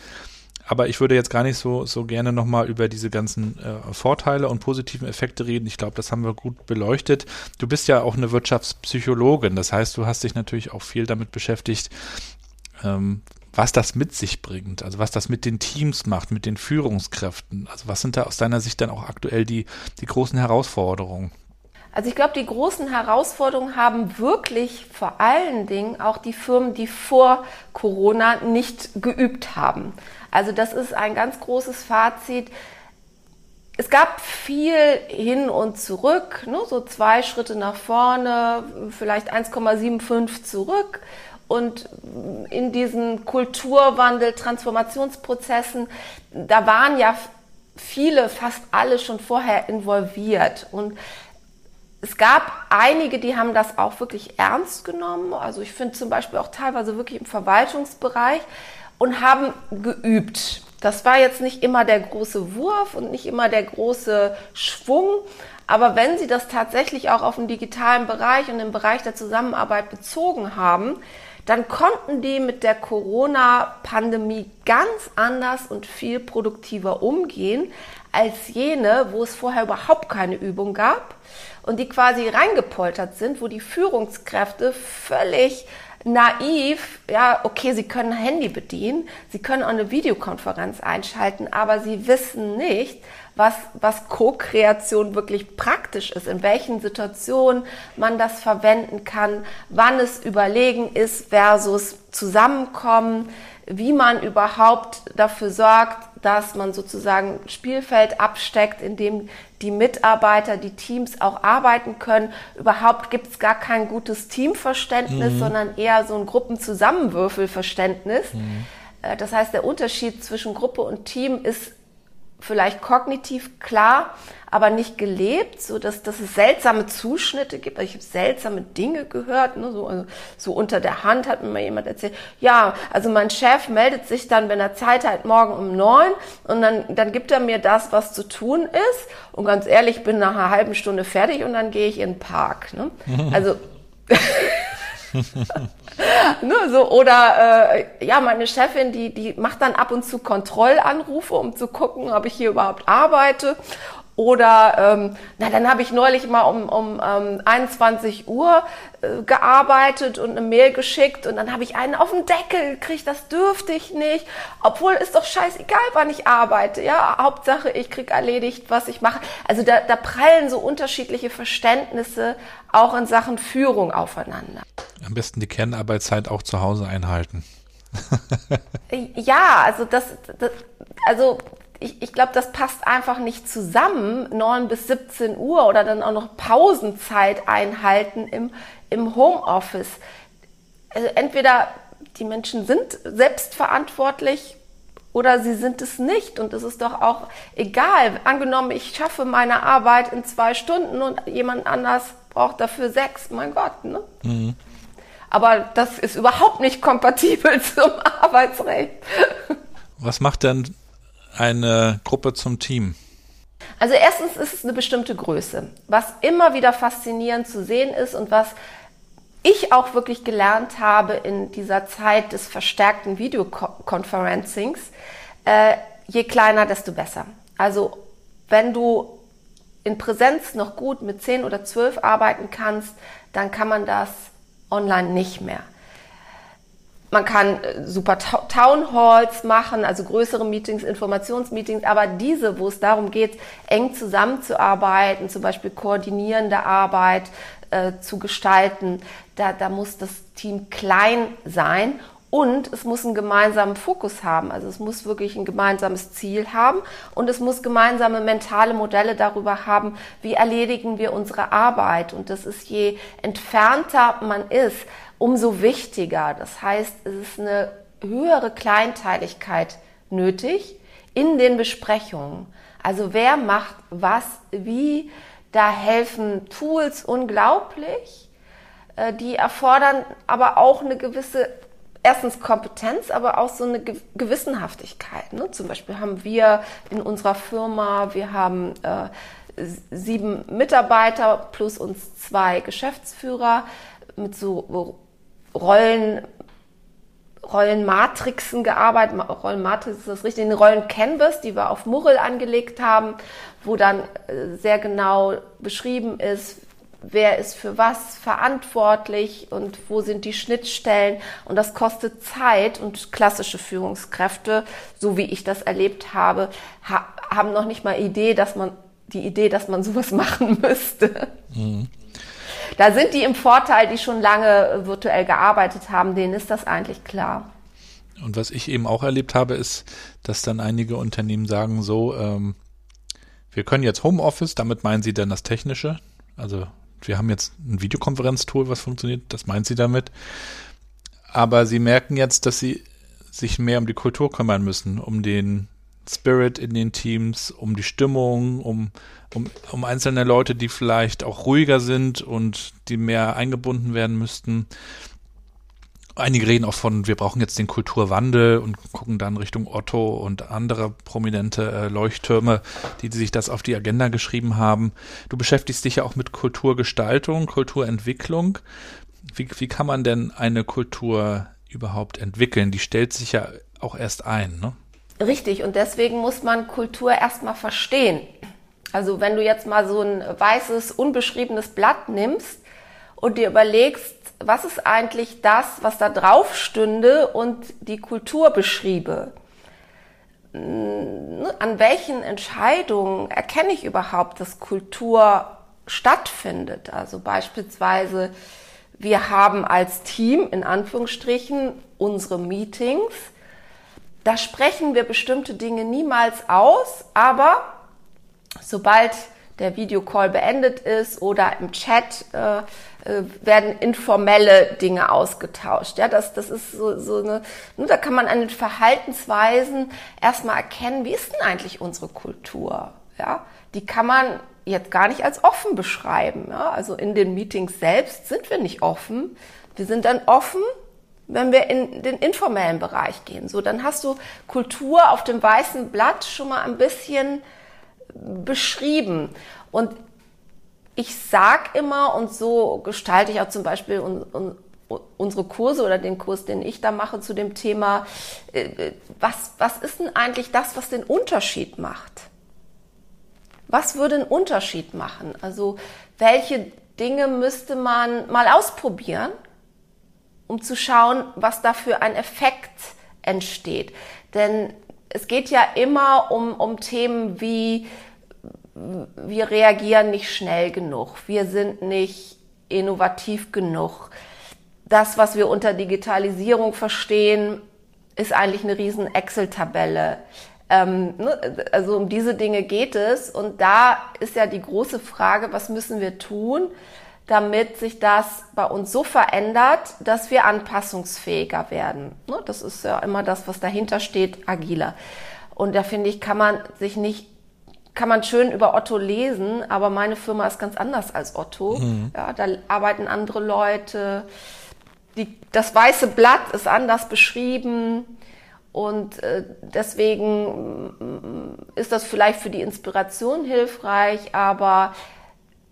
Aber ich würde jetzt gar nicht so, so gerne nochmal über diese ganzen äh, Vorteile und positiven Effekte reden. Ich glaube, das haben wir gut beleuchtet. Du bist ja auch eine Wirtschaftspsychologin. Das heißt, du hast dich natürlich auch viel damit beschäftigt, ähm, was das mit sich bringt, also was das mit den Teams macht, mit den Führungskräften. Also was sind da aus deiner Sicht dann auch aktuell die, die großen Herausforderungen? Also ich glaube, die großen Herausforderungen haben wirklich vor allen Dingen auch die Firmen, die vor Corona nicht geübt haben. Also das ist ein ganz großes Fazit. Es gab viel hin und zurück, ne? so zwei Schritte nach vorne, vielleicht 1,75 zurück. Und in diesen Kulturwandel, Transformationsprozessen, da waren ja viele, fast alle schon vorher involviert. Und es gab einige, die haben das auch wirklich ernst genommen. Also ich finde zum Beispiel auch teilweise wirklich im Verwaltungsbereich und haben geübt. Das war jetzt nicht immer der große Wurf und nicht immer der große Schwung. Aber wenn sie das tatsächlich auch auf den digitalen Bereich und den Bereich der Zusammenarbeit bezogen haben, dann konnten die mit der Corona-Pandemie ganz anders und viel produktiver umgehen als jene, wo es vorher überhaupt keine Übung gab und die quasi reingepoltert sind, wo die Führungskräfte völlig naiv, ja, okay, sie können Handy bedienen, sie können auch eine Videokonferenz einschalten, aber sie wissen nicht, was, was Co-Kreation wirklich praktisch ist, in welchen Situationen man das verwenden kann, wann es überlegen ist versus zusammenkommen, wie man überhaupt dafür sorgt, dass man sozusagen Spielfeld absteckt, in dem die Mitarbeiter, die Teams auch arbeiten können. Überhaupt gibt es gar kein gutes Teamverständnis, mhm. sondern eher so ein Gruppenzusammenwürfelverständnis. Mhm. Äh, das heißt, der Unterschied zwischen Gruppe und Team ist vielleicht kognitiv klar, aber nicht gelebt, so dass, dass es seltsame Zuschnitte gibt. Ich habe seltsame Dinge gehört, ne? so, also, so unter der Hand hat mir mal jemand erzählt. Ja, also mein Chef meldet sich dann, wenn er Zeit hat, morgen um neun und dann, dann gibt er mir das, was zu tun ist. Und ganz ehrlich, ich bin nach einer halben Stunde fertig und dann gehe ich in den Park. Ne? Also ne, so, oder äh, ja, meine Chefin, die, die macht dann ab und zu Kontrollanrufe, um zu gucken, ob ich hier überhaupt arbeite. Oder ähm, na, dann habe ich neulich mal um, um ähm, 21 Uhr äh, gearbeitet und eine Mail geschickt und dann habe ich einen auf den Deckel gekriegt, das dürfte ich nicht. Obwohl ist doch scheißegal, wann ich arbeite. Ja, Hauptsache ich krieg erledigt, was ich mache. Also da, da prallen so unterschiedliche Verständnisse auch in Sachen Führung aufeinander. Am besten die Kernarbeitszeit auch zu Hause einhalten. ja, also das, das also ich, ich glaube, das passt einfach nicht zusammen, 9 bis 17 Uhr oder dann auch noch Pausenzeit einhalten im, im Homeoffice. Also entweder die Menschen sind selbstverantwortlich oder sie sind es nicht. Und es ist doch auch egal. Angenommen, ich schaffe meine Arbeit in zwei Stunden und jemand anders braucht dafür sechs. Mein Gott, ne? Mhm. Aber das ist überhaupt nicht kompatibel zum Arbeitsrecht. Was macht denn eine Gruppe zum Team? Also erstens ist es eine bestimmte Größe. Was immer wieder faszinierend zu sehen ist und was ich auch wirklich gelernt habe in dieser Zeit des verstärkten Videoconferencings, äh, je kleiner, desto besser. Also wenn du in Präsenz noch gut mit 10 oder 12 arbeiten kannst, dann kann man das online nicht mehr. Man kann äh, super Town Halls machen, also größere Meetings, Informationsmeetings, aber diese, wo es darum geht, eng zusammenzuarbeiten, zum Beispiel koordinierende Arbeit äh, zu gestalten, da, da muss das Team klein sein und es muss einen gemeinsamen Fokus haben. Also es muss wirklich ein gemeinsames Ziel haben und es muss gemeinsame mentale Modelle darüber haben, wie erledigen wir unsere Arbeit. Und das ist je entfernter man ist, umso wichtiger. Das heißt, es ist eine höhere Kleinteiligkeit nötig in den Besprechungen. Also wer macht was, wie, da helfen Tools unglaublich. Äh, die erfordern aber auch eine gewisse, erstens Kompetenz, aber auch so eine Gewissenhaftigkeit. Ne? Zum Beispiel haben wir in unserer Firma, wir haben äh, sieben Mitarbeiter plus uns zwei Geschäftsführer mit so Rollen, Rollenmatrixen gearbeitet. Rollenmatrix ist das richtig, in Rollencanvas, die wir auf Murrel angelegt haben, wo dann äh, sehr genau beschrieben ist, wer ist für was verantwortlich und wo sind die Schnittstellen. Und das kostet Zeit und klassische Führungskräfte, so wie ich das erlebt habe, ha haben noch nicht mal Idee, dass man die Idee, dass man sowas machen müsste. Mhm. Da sind die im Vorteil, die schon lange virtuell gearbeitet haben, denen ist das eigentlich klar. Und was ich eben auch erlebt habe, ist, dass dann einige Unternehmen sagen so, ähm, wir können jetzt Homeoffice, damit meinen sie dann das Technische. Also wir haben jetzt ein Videokonferenztool, was funktioniert, das meint sie damit. Aber sie merken jetzt, dass sie sich mehr um die Kultur kümmern müssen, um den Spirit in den Teams, um die Stimmung, um, um, um einzelne Leute, die vielleicht auch ruhiger sind und die mehr eingebunden werden müssten. Einige reden auch von, wir brauchen jetzt den Kulturwandel und gucken dann Richtung Otto und andere prominente äh, Leuchttürme, die, die sich das auf die Agenda geschrieben haben. Du beschäftigst dich ja auch mit Kulturgestaltung, Kulturentwicklung. Wie, wie kann man denn eine Kultur überhaupt entwickeln? Die stellt sich ja auch erst ein, ne? Richtig, und deswegen muss man Kultur erstmal verstehen. Also wenn du jetzt mal so ein weißes, unbeschriebenes Blatt nimmst und dir überlegst, was ist eigentlich das, was da drauf stünde und die Kultur beschriebe? An welchen Entscheidungen erkenne ich überhaupt, dass Kultur stattfindet? Also beispielsweise, wir haben als Team in Anführungsstrichen unsere Meetings da sprechen wir bestimmte Dinge niemals aus, aber sobald der Videocall beendet ist oder im Chat äh, äh, werden informelle Dinge ausgetauscht. Ja, das, das ist so, so eine, nur da kann man an den Verhaltensweisen erstmal erkennen, wie ist denn eigentlich unsere Kultur? Ja, die kann man jetzt gar nicht als offen beschreiben. Ja? Also in den Meetings selbst sind wir nicht offen. Wir sind dann offen, wenn wir in den informellen Bereich gehen. So, dann hast du Kultur auf dem weißen Blatt schon mal ein bisschen beschrieben. Und ich sag immer, und so gestalte ich auch zum Beispiel un, un, unsere Kurse oder den Kurs, den ich da mache zu dem Thema, äh, was, was ist denn eigentlich das, was den Unterschied macht? Was würde einen Unterschied machen? Also welche Dinge müsste man mal ausprobieren? Um zu schauen, was da für ein Effekt entsteht. Denn es geht ja immer um, um Themen wie, wir reagieren nicht schnell genug, wir sind nicht innovativ genug. Das, was wir unter Digitalisierung verstehen, ist eigentlich eine riesen Excel-Tabelle. Ähm, ne, also um diese Dinge geht es. Und da ist ja die große Frage, was müssen wir tun, damit sich das bei uns so verändert, dass wir anpassungsfähiger werden. Ne, das ist ja immer das, was dahinter steht, agiler. Und da finde ich, kann man sich nicht, kann man schön über Otto lesen, aber meine Firma ist ganz anders als Otto. Mhm. Ja, da arbeiten andere Leute. Die, das weiße Blatt ist anders beschrieben. Und äh, deswegen mm, ist das vielleicht für die Inspiration hilfreich, aber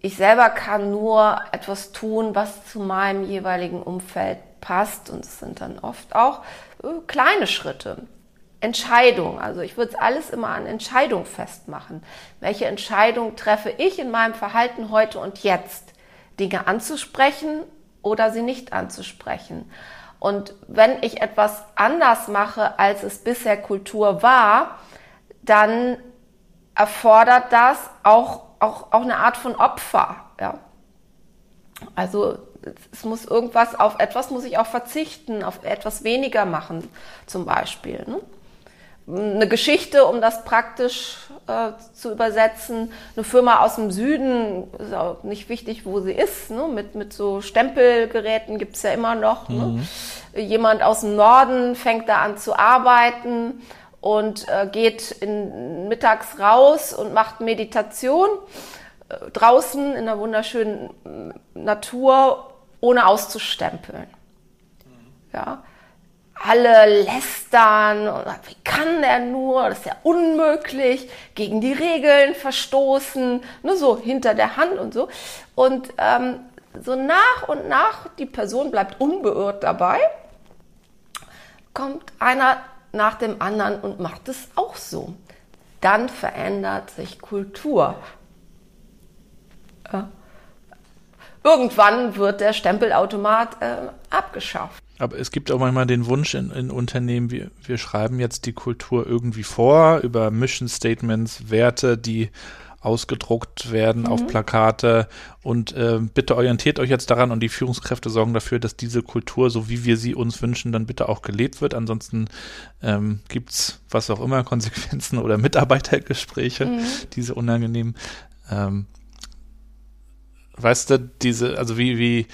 ich selber kann nur etwas tun, was zu meinem jeweiligen Umfeld passt. Und es sind dann oft auch äh, kleine Schritte. Entscheidung. Also ich würde es alles immer an Entscheidung festmachen. Welche Entscheidung treffe ich in meinem Verhalten heute und jetzt? Dinge anzusprechen oder sie nicht anzusprechen. Und wenn ich etwas anders mache, als es bisher Kultur war, dann erfordert das auch auch, auch eine Art von Opfer. Ja? Also es muss irgendwas, auf etwas muss ich auch verzichten, auf etwas weniger machen zum Beispiel. Ne? Eine Geschichte, um das praktisch äh, zu übersetzen. Eine Firma aus dem Süden, ist auch nicht wichtig, wo sie ist, ne? mit, mit so Stempelgeräten gibt es ja immer noch. Ne? Mhm. Ne? Jemand aus dem Norden fängt da an zu arbeiten und äh, geht in, mittags raus und macht Meditation äh, draußen in der wunderschönen äh, Natur, ohne auszustempeln. Ja. Alle lästern, wie kann der nur, das ist ja unmöglich, gegen die Regeln verstoßen, nur so hinter der Hand und so. Und ähm, so nach und nach, die Person bleibt unbeirrt dabei kommt einer nach dem anderen und macht es auch so. Dann verändert sich Kultur. Ja. Irgendwann wird der Stempelautomat äh, abgeschafft. Aber es gibt auch manchmal den Wunsch in, in Unternehmen, wir, wir schreiben jetzt die Kultur irgendwie vor über Mission Statements, Werte, die ausgedruckt werden mhm. auf Plakate und äh, bitte orientiert euch jetzt daran und die Führungskräfte sorgen dafür, dass diese Kultur, so wie wir sie uns wünschen, dann bitte auch gelebt wird. Ansonsten ähm, gibt was auch immer, Konsequenzen oder Mitarbeitergespräche, mhm. diese unangenehmen. Ähm, weißt du, diese, also wie, wie,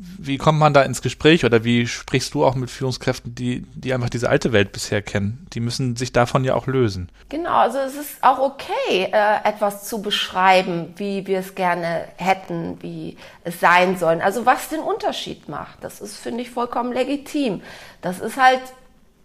wie kommt man da ins Gespräch oder wie sprichst du auch mit Führungskräften, die, die einfach diese alte Welt bisher kennen? Die müssen sich davon ja auch lösen. Genau, also es ist auch okay, äh, etwas zu beschreiben, wie wir es gerne hätten, wie es sein soll. Also was den Unterschied macht, das ist, finde ich, vollkommen legitim. Das ist halt,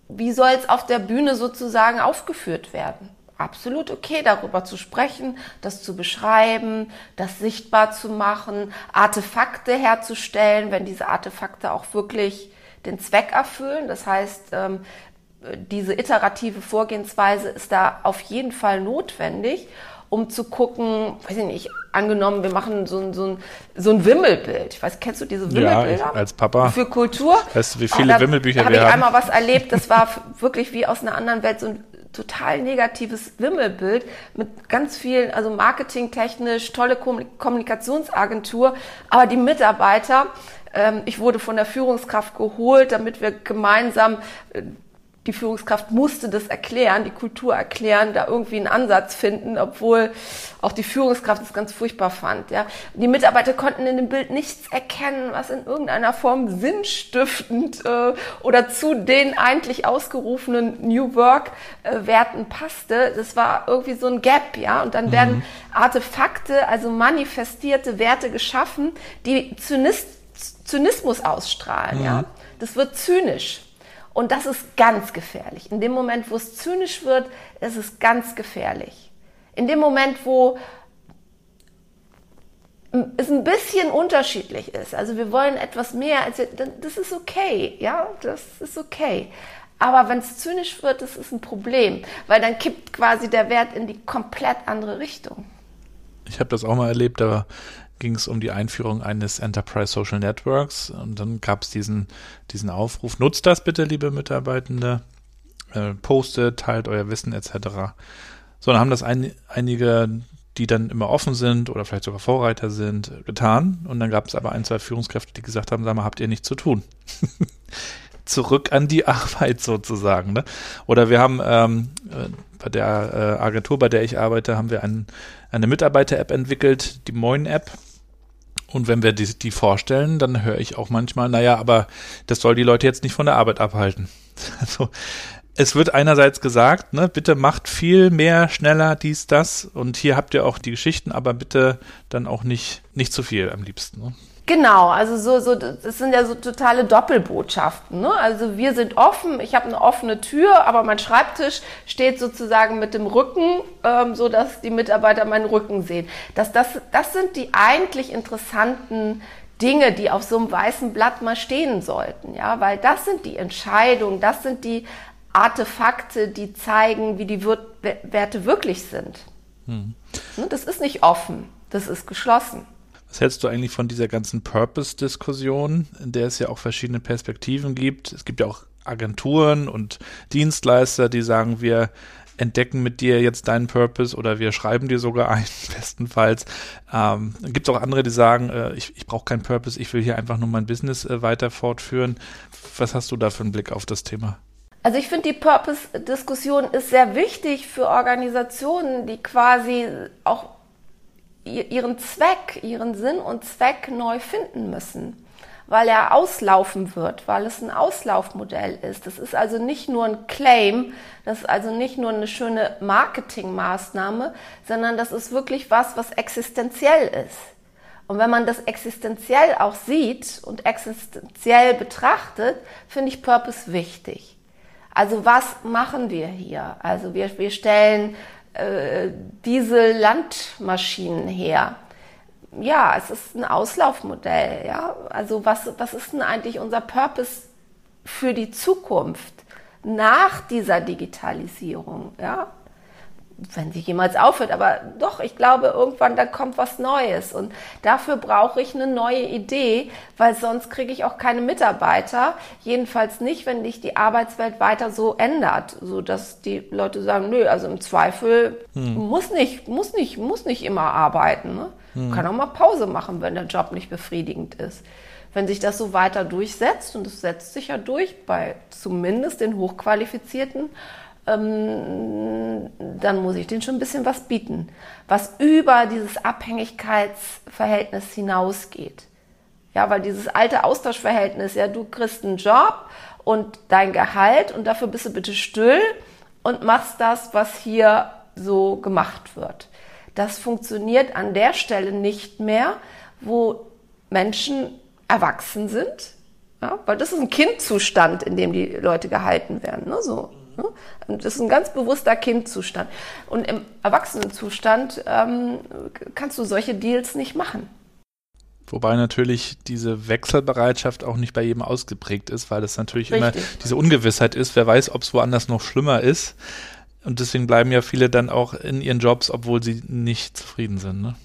wie soll es auf der Bühne sozusagen aufgeführt werden? Absolut okay, darüber zu sprechen, das zu beschreiben, das sichtbar zu machen, Artefakte herzustellen, wenn diese Artefakte auch wirklich den Zweck erfüllen. Das heißt, ähm, diese iterative Vorgehensweise ist da auf jeden Fall notwendig, um zu gucken, weiß ich nicht, angenommen, wir machen so ein, so ein, so ein Wimmelbild. Ich weiß, kennst du diese Wimmelbilder? Ja, ich, als Papa. Für Kultur. Weißt du, wie viele da, Wimmelbücher wir haben? Da habe ich einmal was erlebt, das war wirklich wie aus einer anderen Welt, so ein total negatives Wimmelbild mit ganz vielen, also marketingtechnisch, tolle Kommunikationsagentur, aber die Mitarbeiter, ähm, ich wurde von der Führungskraft geholt, damit wir gemeinsam äh, die Führungskraft musste das erklären, die Kultur erklären, da irgendwie einen Ansatz finden, obwohl auch die Führungskraft es ganz furchtbar fand. Ja. Die Mitarbeiter konnten in dem Bild nichts erkennen, was in irgendeiner Form sinnstiftend äh, oder zu den eigentlich ausgerufenen New Work-Werten äh, passte. Das war irgendwie so ein Gap, ja. Und dann mhm. werden Artefakte, also manifestierte Werte geschaffen, die Zynis Zynismus ausstrahlen, mhm. ja. Das wird zynisch. Und das ist ganz gefährlich. In dem Moment, wo es zynisch wird, ist es ganz gefährlich. In dem Moment, wo es ein bisschen unterschiedlich ist, also wir wollen etwas mehr, als wir, das ist okay, ja, das ist okay. Aber wenn es zynisch wird, das ist ein Problem, weil dann kippt quasi der Wert in die komplett andere Richtung. Ich habe das auch mal erlebt, da ging es um die Einführung eines Enterprise Social Networks und dann gab es diesen, diesen Aufruf, nutzt das bitte, liebe Mitarbeitende, äh, postet, teilt euer Wissen etc. So, dann haben das ein, einige, die dann immer offen sind oder vielleicht sogar Vorreiter sind, getan und dann gab es aber ein, zwei Führungskräfte, die gesagt haben, sag mal, habt ihr nichts zu tun. Zurück an die Arbeit sozusagen. Ne? Oder wir haben ähm, äh, bei der äh, Agentur, bei der ich arbeite, haben wir ein, eine Mitarbeiter-App entwickelt, die Moin-App. Und wenn wir die, die vorstellen, dann höre ich auch manchmal, naja, aber das soll die Leute jetzt nicht von der Arbeit abhalten. Also es wird einerseits gesagt, ne, bitte macht viel mehr, schneller, dies, das. Und hier habt ihr auch die Geschichten, aber bitte dann auch nicht, nicht zu viel am liebsten. Ne? Genau, also so, so, das sind ja so totale Doppelbotschaften. Ne? Also wir sind offen, ich habe eine offene Tür, aber mein Schreibtisch steht sozusagen mit dem Rücken, ähm, so dass die Mitarbeiter meinen Rücken sehen. Das, das, das sind die eigentlich interessanten Dinge, die auf so einem weißen Blatt mal stehen sollten, ja, weil das sind die Entscheidungen, das sind die Artefakte, die zeigen, wie die Werte wirklich sind. Hm. Ne, das ist nicht offen, das ist geschlossen. Was hältst du eigentlich von dieser ganzen Purpose-Diskussion, in der es ja auch verschiedene Perspektiven gibt? Es gibt ja auch Agenturen und Dienstleister, die sagen, wir entdecken mit dir jetzt deinen Purpose oder wir schreiben dir sogar ein, bestenfalls. Ähm, gibt es auch andere, die sagen, äh, ich, ich brauche keinen Purpose, ich will hier einfach nur mein Business äh, weiter fortführen. Was hast du da für einen Blick auf das Thema? Also ich finde, die Purpose-Diskussion ist sehr wichtig für Organisationen, die quasi auch ihren Zweck, ihren Sinn und Zweck neu finden müssen, weil er auslaufen wird, weil es ein Auslaufmodell ist. Das ist also nicht nur ein Claim, das ist also nicht nur eine schöne Marketingmaßnahme, sondern das ist wirklich was, was existenziell ist. Und wenn man das existenziell auch sieht und existenziell betrachtet, finde ich Purpose wichtig. Also was machen wir hier? Also wir, wir stellen diese Landmaschinen her. Ja, es ist ein Auslaufmodell. Ja, also was, was ist denn eigentlich unser Purpose für die Zukunft? nach dieser Digitalisierung, ja, wenn sie jemals aufhört, aber doch, ich glaube, irgendwann da kommt was Neues und dafür brauche ich eine neue Idee, weil sonst kriege ich auch keine Mitarbeiter, jedenfalls nicht, wenn sich die Arbeitswelt weiter so ändert, so dass die Leute sagen, nö, also im Zweifel hm. muss nicht, muss nicht, muss nicht immer arbeiten, ne? hm. kann auch mal Pause machen, wenn der Job nicht befriedigend ist. Wenn sich das so weiter durchsetzt und es setzt sich ja durch bei zumindest den hochqualifizierten ähm, dann muss ich denen schon ein bisschen was bieten, was über dieses Abhängigkeitsverhältnis hinausgeht. Ja, weil dieses alte Austauschverhältnis, ja, du kriegst einen Job und dein Gehalt und dafür bist du bitte still und machst das, was hier so gemacht wird. Das funktioniert an der Stelle nicht mehr, wo Menschen erwachsen sind, ja, weil das ist ein Kindzustand, in dem die Leute gehalten werden. Ne, so das ist ein ganz bewusster Kindzustand. Und im Erwachsenenzustand ähm, kannst du solche Deals nicht machen. Wobei natürlich diese Wechselbereitschaft auch nicht bei jedem ausgeprägt ist, weil es natürlich Richtig. immer diese Ungewissheit ist, wer weiß, ob es woanders noch schlimmer ist. Und deswegen bleiben ja viele dann auch in ihren Jobs, obwohl sie nicht zufrieden sind. Ne?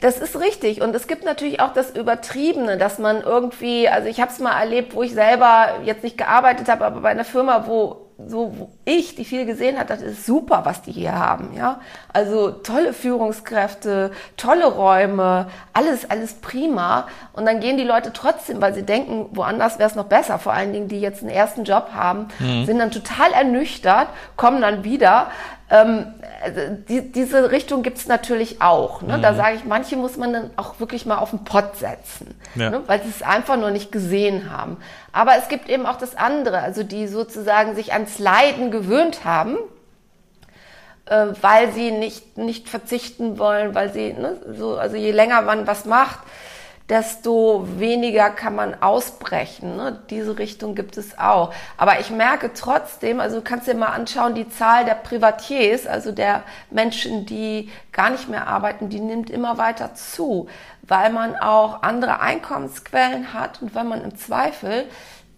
Das ist richtig. Und es gibt natürlich auch das Übertriebene, dass man irgendwie, also ich habe es mal erlebt, wo ich selber jetzt nicht gearbeitet habe, aber bei einer Firma, wo so ich, die viel gesehen hat, das ist super, was die hier haben, ja. Also tolle Führungskräfte, tolle Räume, alles, alles prima. Und dann gehen die Leute trotzdem, weil sie denken, woanders wäre es noch besser. Vor allen Dingen, die jetzt einen ersten Job haben, mhm. sind dann total ernüchtert, kommen dann wieder, ähm, also die, diese Richtung gibt's natürlich auch. Ne? Mhm. Da sage ich, manche muss man dann auch wirklich mal auf den Pott setzen, ja. ne? weil sie es einfach nur nicht gesehen haben. Aber es gibt eben auch das andere, also die sozusagen sich ans Leiden gewöhnt haben, äh, weil sie nicht, nicht verzichten wollen, weil sie, ne, so, also je länger man was macht, desto weniger kann man ausbrechen. Ne? Diese Richtung gibt es auch. Aber ich merke trotzdem, also du kannst dir mal anschauen, die Zahl der Privatiers, also der Menschen, die gar nicht mehr arbeiten, die nimmt immer weiter zu, weil man auch andere Einkommensquellen hat und weil man im Zweifel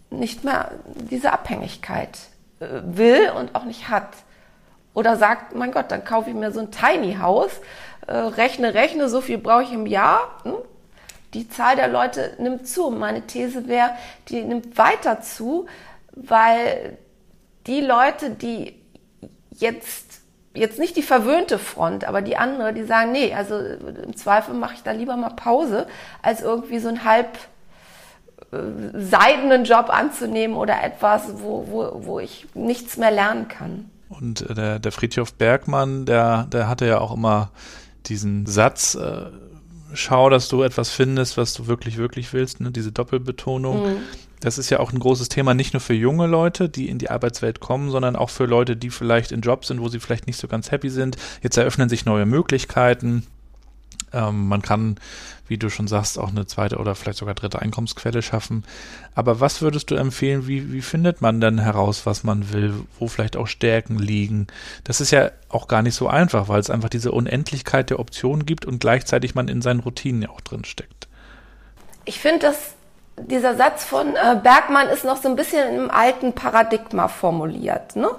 nicht mehr diese Abhängigkeit äh, will und auch nicht hat. Oder sagt, mein Gott, dann kaufe ich mir so ein Tiny House, äh, rechne, rechne, so viel brauche ich im Jahr, hm? Die Zahl der Leute nimmt zu. Meine These wäre, die nimmt weiter zu, weil die Leute, die jetzt, jetzt nicht die verwöhnte Front, aber die andere, die sagen, nee, also im Zweifel mache ich da lieber mal Pause, als irgendwie so ein halb äh, seidenen Job anzunehmen oder etwas, wo, wo, wo ich nichts mehr lernen kann. Und äh, der, der Friedhof Bergmann, der, der hatte ja auch immer diesen Satz, äh, schau, dass du etwas findest, was du wirklich, wirklich willst, ne? diese Doppelbetonung. Mhm. Das ist ja auch ein großes Thema, nicht nur für junge Leute, die in die Arbeitswelt kommen, sondern auch für Leute, die vielleicht in Jobs sind, wo sie vielleicht nicht so ganz happy sind. Jetzt eröffnen sich neue Möglichkeiten. Ähm, man kann, wie du schon sagst, auch eine zweite oder vielleicht sogar dritte Einkommensquelle schaffen. Aber was würdest du empfehlen? Wie, wie findet man denn heraus, was man will, wo vielleicht auch Stärken liegen? Das ist ja auch gar nicht so einfach, weil es einfach diese Unendlichkeit der Optionen gibt und gleichzeitig man in seinen Routinen ja auch drin steckt. Ich finde, dass dieser Satz von äh, Bergmann ist noch so ein bisschen im alten Paradigma formuliert. Ne?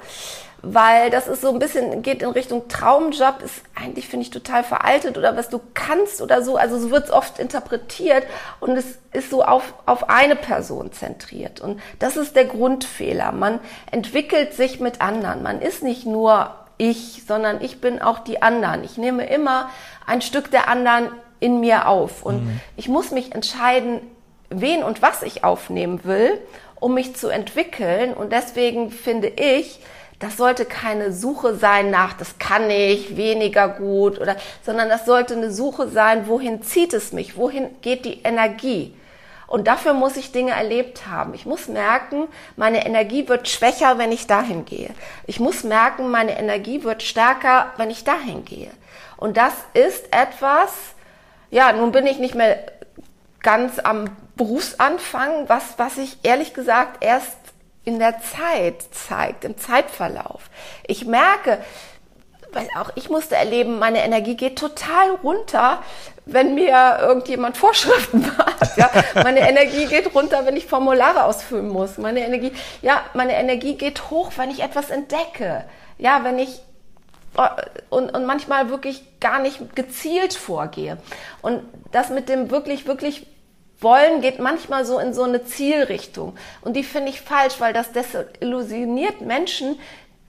Weil das ist so ein bisschen, geht in Richtung Traumjob, ist eigentlich, finde ich, total veraltet oder was du kannst oder so. Also so wird es oft interpretiert und es ist so auf, auf eine Person zentriert. Und das ist der Grundfehler. Man entwickelt sich mit anderen. Man ist nicht nur ich, sondern ich bin auch die anderen. Ich nehme immer ein Stück der anderen in mir auf. Und mhm. ich muss mich entscheiden, wen und was ich aufnehmen will, um mich zu entwickeln. Und deswegen finde ich, das sollte keine Suche sein nach, das kann ich, weniger gut, oder, sondern das sollte eine Suche sein, wohin zieht es mich, wohin geht die Energie. Und dafür muss ich Dinge erlebt haben. Ich muss merken, meine Energie wird schwächer, wenn ich dahin gehe. Ich muss merken, meine Energie wird stärker, wenn ich dahin gehe. Und das ist etwas, ja, nun bin ich nicht mehr ganz am Berufsanfang, was, was ich ehrlich gesagt erst in der Zeit zeigt, im Zeitverlauf. Ich merke, weil auch ich musste erleben, meine Energie geht total runter, wenn mir irgendjemand Vorschriften macht. Ja? Meine Energie geht runter, wenn ich Formulare ausfüllen muss. Meine Energie, ja, meine Energie geht hoch, wenn ich etwas entdecke. Ja, wenn ich äh, und, und manchmal wirklich gar nicht gezielt vorgehe. Und das mit dem wirklich, wirklich wollen geht manchmal so in so eine Zielrichtung. Und die finde ich falsch, weil das desillusioniert Menschen,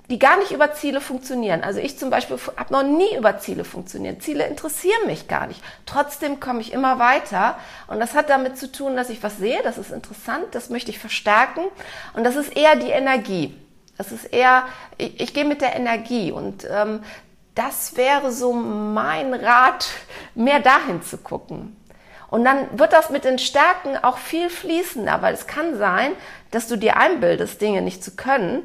die gar nicht über Ziele funktionieren. Also ich zum Beispiel habe noch nie über Ziele funktioniert. Ziele interessieren mich gar nicht. Trotzdem komme ich immer weiter. Und das hat damit zu tun, dass ich was sehe, das ist interessant, das möchte ich verstärken. Und das ist eher die Energie. Das ist eher, ich, ich gehe mit der Energie. Und ähm, das wäre so mein Rat, mehr dahin zu gucken. Und dann wird das mit den Stärken auch viel fließender, weil es kann sein, dass du dir einbildest, Dinge nicht zu können.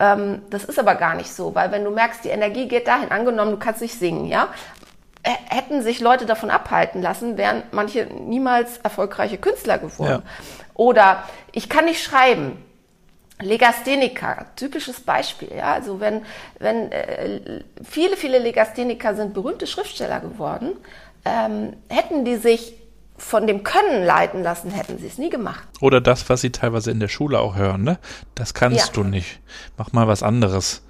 Ähm, das ist aber gar nicht so, weil wenn du merkst, die Energie geht dahin, angenommen, du kannst nicht singen, ja, hätten sich Leute davon abhalten lassen, wären manche niemals erfolgreiche Künstler geworden. Ja. Oder ich kann nicht schreiben. Legastheniker, typisches Beispiel, ja. Also wenn, wenn äh, viele, viele Legastheniker sind berühmte Schriftsteller geworden, ähm, hätten die sich von dem Können leiten lassen, hätten sie es nie gemacht. Oder das, was sie teilweise in der Schule auch hören, ne? Das kannst ja. du nicht. Mach mal was anderes.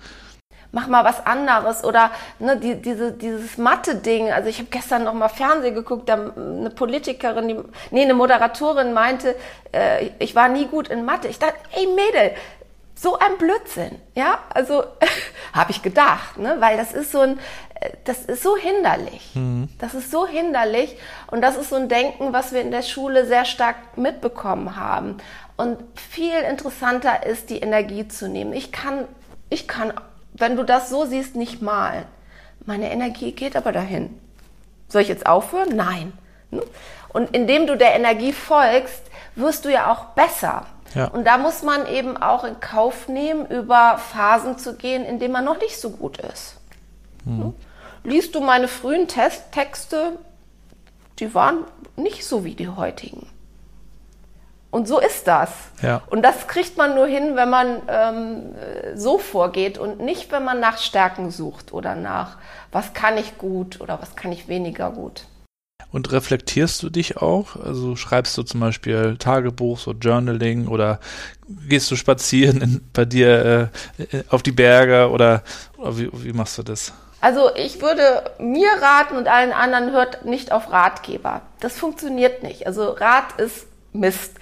Mach mal was anderes oder ne, die, diese, dieses Mathe-Ding. Also ich habe gestern noch mal Fernsehen geguckt, da eine Politikerin, die, nee, eine Moderatorin meinte, äh, ich war nie gut in Mathe. Ich dachte, ey Mädel, so ein Blödsinn, ja, also habe ich gedacht, ne? weil das ist so ein, das ist so hinderlich, mhm. das ist so hinderlich und das ist so ein Denken, was wir in der Schule sehr stark mitbekommen haben und viel interessanter ist, die Energie zu nehmen. Ich kann, ich kann, wenn du das so siehst, nicht malen. Meine Energie geht aber dahin. Soll ich jetzt aufhören? Nein. Und indem du der Energie folgst, wirst du ja auch besser. Ja. Und da muss man eben auch in Kauf nehmen, über Phasen zu gehen, in denen man noch nicht so gut ist. Mhm. Liest du meine frühen Test Texte, die waren nicht so wie die heutigen. Und so ist das. Ja. Und das kriegt man nur hin, wenn man ähm, so vorgeht und nicht, wenn man nach Stärken sucht oder nach, was kann ich gut oder was kann ich weniger gut. Und reflektierst du dich auch? Also schreibst du zum Beispiel Tagebuch, so Journaling oder gehst du spazieren in, bei dir äh, auf die Berge oder, oder wie, wie machst du das? Also ich würde mir raten und allen anderen hört nicht auf Ratgeber. Das funktioniert nicht. Also Rat ist Mist.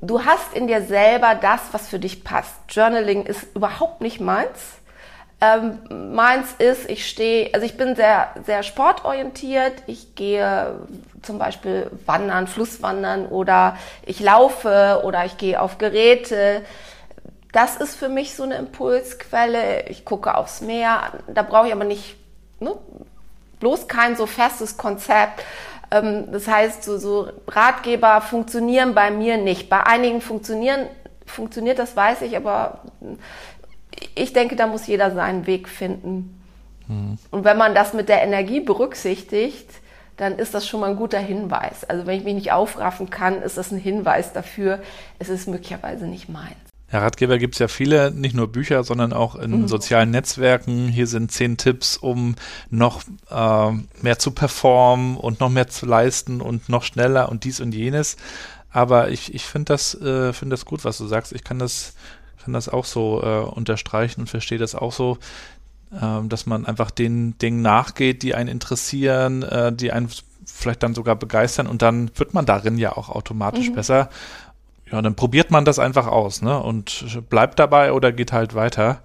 Du hast in dir selber das, was für dich passt. Journaling ist überhaupt nicht meins. Ähm, meins ist, ich stehe, also ich bin sehr, sehr sportorientiert. Ich gehe zum Beispiel wandern, Flusswandern oder ich laufe oder ich gehe auf Geräte. Das ist für mich so eine Impulsquelle. Ich gucke aufs Meer. Da brauche ich aber nicht, ne, bloß kein so festes Konzept. Ähm, das heißt, so, so Ratgeber funktionieren bei mir nicht. Bei einigen funktionieren, funktioniert das, weiß ich, aber ich denke, da muss jeder seinen Weg finden. Mhm. Und wenn man das mit der Energie berücksichtigt, dann ist das schon mal ein guter Hinweis. Also wenn ich mich nicht aufraffen kann, ist das ein Hinweis dafür, es ist möglicherweise nicht meins. Ja, Ratgeber gibt es ja viele, nicht nur Bücher, sondern auch in mhm. sozialen Netzwerken. Hier sind zehn Tipps, um noch äh, mehr zu performen und noch mehr zu leisten und noch schneller und dies und jenes. Aber ich, ich finde das, äh, find das gut, was du sagst. Ich kann das kann das auch so äh, unterstreichen und verstehe das auch so, äh, dass man einfach den Dingen nachgeht, die einen interessieren, äh, die einen vielleicht dann sogar begeistern und dann wird man darin ja auch automatisch mhm. besser. Ja, dann probiert man das einfach aus, ne? Und bleibt dabei oder geht halt weiter.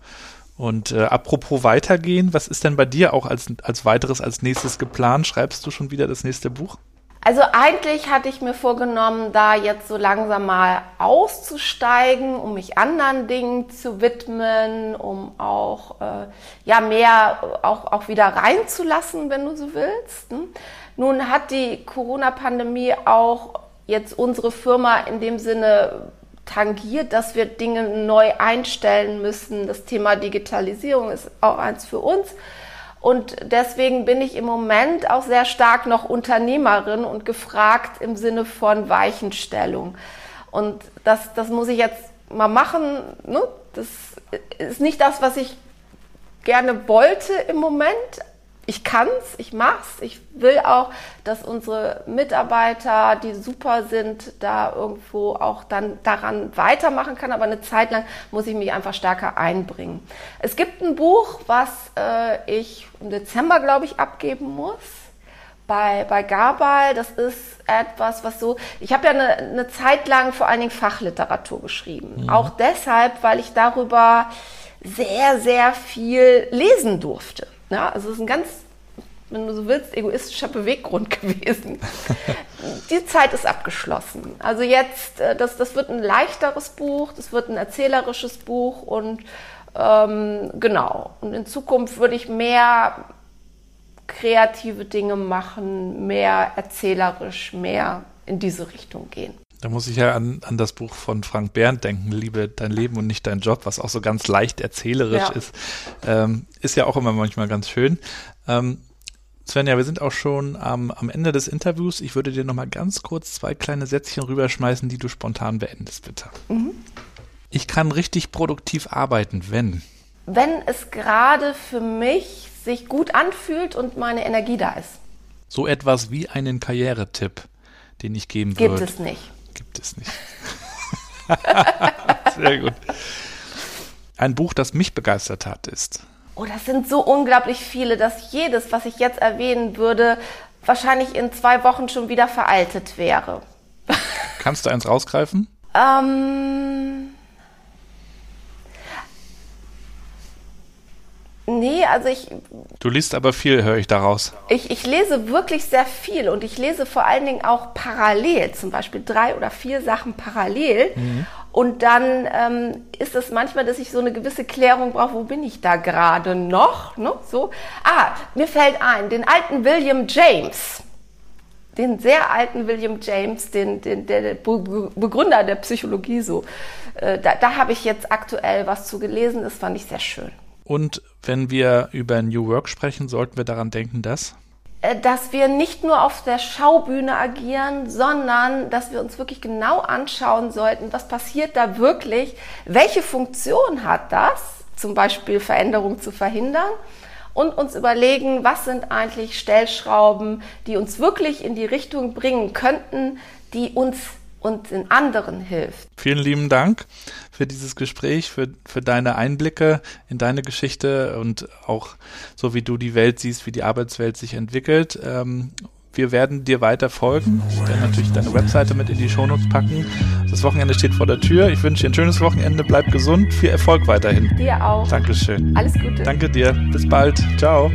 Und äh, apropos weitergehen, was ist denn bei dir auch als, als weiteres, als nächstes geplant? Schreibst du schon wieder das nächste Buch? Also eigentlich hatte ich mir vorgenommen, da jetzt so langsam mal auszusteigen, um mich anderen Dingen zu widmen, um auch äh, ja mehr auch, auch wieder reinzulassen, wenn du so willst. Hm? Nun hat die Corona-Pandemie auch jetzt unsere Firma in dem Sinne tangiert, dass wir Dinge neu einstellen müssen. Das Thema Digitalisierung ist auch eins für uns. Und deswegen bin ich im Moment auch sehr stark noch Unternehmerin und gefragt im Sinne von Weichenstellung. Und das, das muss ich jetzt mal machen. Ne? Das ist nicht das, was ich gerne wollte im Moment. Ich kann's, ich mach's. Ich will auch, dass unsere Mitarbeiter, die super sind, da irgendwo auch dann daran weitermachen kann. Aber eine Zeit lang muss ich mich einfach stärker einbringen. Es gibt ein Buch, was äh, ich im Dezember, glaube ich, abgeben muss bei, bei Gabal, das ist etwas, was so, ich habe ja eine, eine Zeit lang vor allen Dingen Fachliteratur geschrieben. Mhm. Auch deshalb, weil ich darüber sehr, sehr viel lesen durfte. Ja, also es ist ein ganz, wenn du so willst, egoistischer Beweggrund gewesen. Die Zeit ist abgeschlossen. Also jetzt, äh, das, das wird ein leichteres Buch, das wird ein erzählerisches Buch und ähm, genau. Und in Zukunft würde ich mehr kreative Dinge machen, mehr erzählerisch, mehr in diese Richtung gehen. Da muss ich ja an, an das Buch von Frank Berndt denken, Liebe dein Leben und nicht dein Job, was auch so ganz leicht erzählerisch ja. ist. Ähm, ist ja auch immer manchmal ganz schön. Ähm, Svenja, wir sind auch schon am, am Ende des Interviews. Ich würde dir noch mal ganz kurz zwei kleine Sätzchen rüberschmeißen, die du spontan beendest, bitte. Mhm. Ich kann richtig produktiv arbeiten, wenn? Wenn es gerade für mich sich gut anfühlt und meine Energie da ist. So etwas wie einen Karrieretipp, den ich geben würde. Gibt es nicht. Gibt es nicht. Sehr gut. Ein Buch, das mich begeistert hat, ist. Oh, das sind so unglaublich viele, dass jedes, was ich jetzt erwähnen würde, wahrscheinlich in zwei Wochen schon wieder veraltet wäre. Kannst du eins rausgreifen? Ähm. Nee, also ich. Du liest aber viel, höre ich daraus. Ich, ich lese wirklich sehr viel und ich lese vor allen Dingen auch parallel, zum Beispiel drei oder vier Sachen parallel. Mhm. Und dann ähm, ist es manchmal, dass ich so eine gewisse Klärung brauche, wo bin ich da gerade noch? Ne? So. Ah, mir fällt ein, den alten William James den sehr alten William James, den, den, der Begründer der Psychologie so. Äh, da, da habe ich jetzt aktuell was zu gelesen, das fand ich sehr schön. Und wenn wir über New Work sprechen, sollten wir daran denken, dass äh, dass wir nicht nur auf der Schaubühne agieren, sondern dass wir uns wirklich genau anschauen sollten, was passiert da wirklich, welche Funktion hat das, zum Beispiel Veränderung zu verhindern und uns überlegen, was sind eigentlich Stellschrauben, die uns wirklich in die Richtung bringen könnten, die uns und den anderen hilft. Vielen lieben Dank für dieses Gespräch, für, für deine Einblicke in deine Geschichte und auch so, wie du die Welt siehst, wie die Arbeitswelt sich entwickelt. Ähm, wir werden dir weiter folgen. Ich werde natürlich deine Webseite mit in die Shownotes packen. Das Wochenende steht vor der Tür. Ich wünsche dir ein schönes Wochenende. Bleib gesund. Viel Erfolg weiterhin. Dir auch. Dankeschön. Alles Gute. Danke dir. Bis bald. Ciao.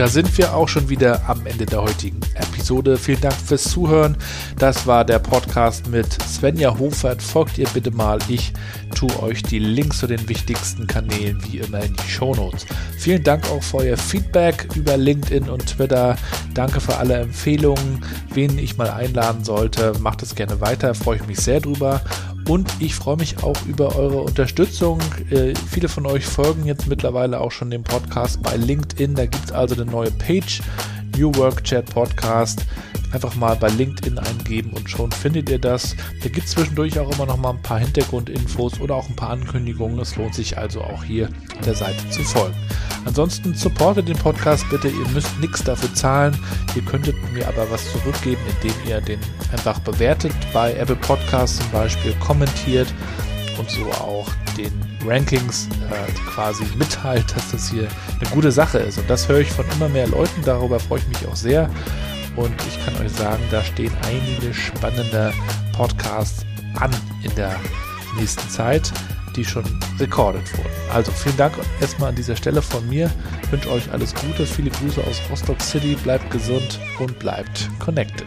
Da sind wir auch schon wieder am Ende der heutigen Episode. Vielen Dank fürs Zuhören. Das war der Podcast mit Svenja Hofert. Folgt ihr bitte mal. Ich tue euch die Links zu den wichtigsten Kanälen wie immer in die Show Notes. Vielen Dank auch für euer Feedback über LinkedIn und Twitter. Danke für alle Empfehlungen, wen ich mal einladen sollte. Macht es gerne weiter. Freue ich mich sehr drüber. Und ich freue mich auch über eure Unterstützung. Äh, viele von euch folgen jetzt mittlerweile auch schon dem Podcast bei LinkedIn. Da gibt es also eine neue Page, New Work Chat Podcast. Einfach mal bei LinkedIn eingeben und schon findet ihr das. Da gibt es zwischendurch auch immer noch mal ein paar Hintergrundinfos oder auch ein paar Ankündigungen. Es lohnt sich also auch hier der Seite zu folgen. Ansonsten supportet den Podcast bitte. Ihr müsst nichts dafür zahlen. Ihr könntet mir aber was zurückgeben, indem ihr den einfach bewertet bei Apple Podcasts zum Beispiel, kommentiert und so auch den Rankings äh, quasi mitteilt, dass das hier eine gute Sache ist. Und das höre ich von immer mehr Leuten. Darüber freue ich mich auch sehr. Und ich kann euch sagen, da stehen einige spannende Podcasts an in der nächsten Zeit, die schon rekordet wurden. Also vielen Dank erstmal an dieser Stelle von mir. Ich wünsche euch alles Gute, viele Grüße aus Rostock City, bleibt gesund und bleibt connected.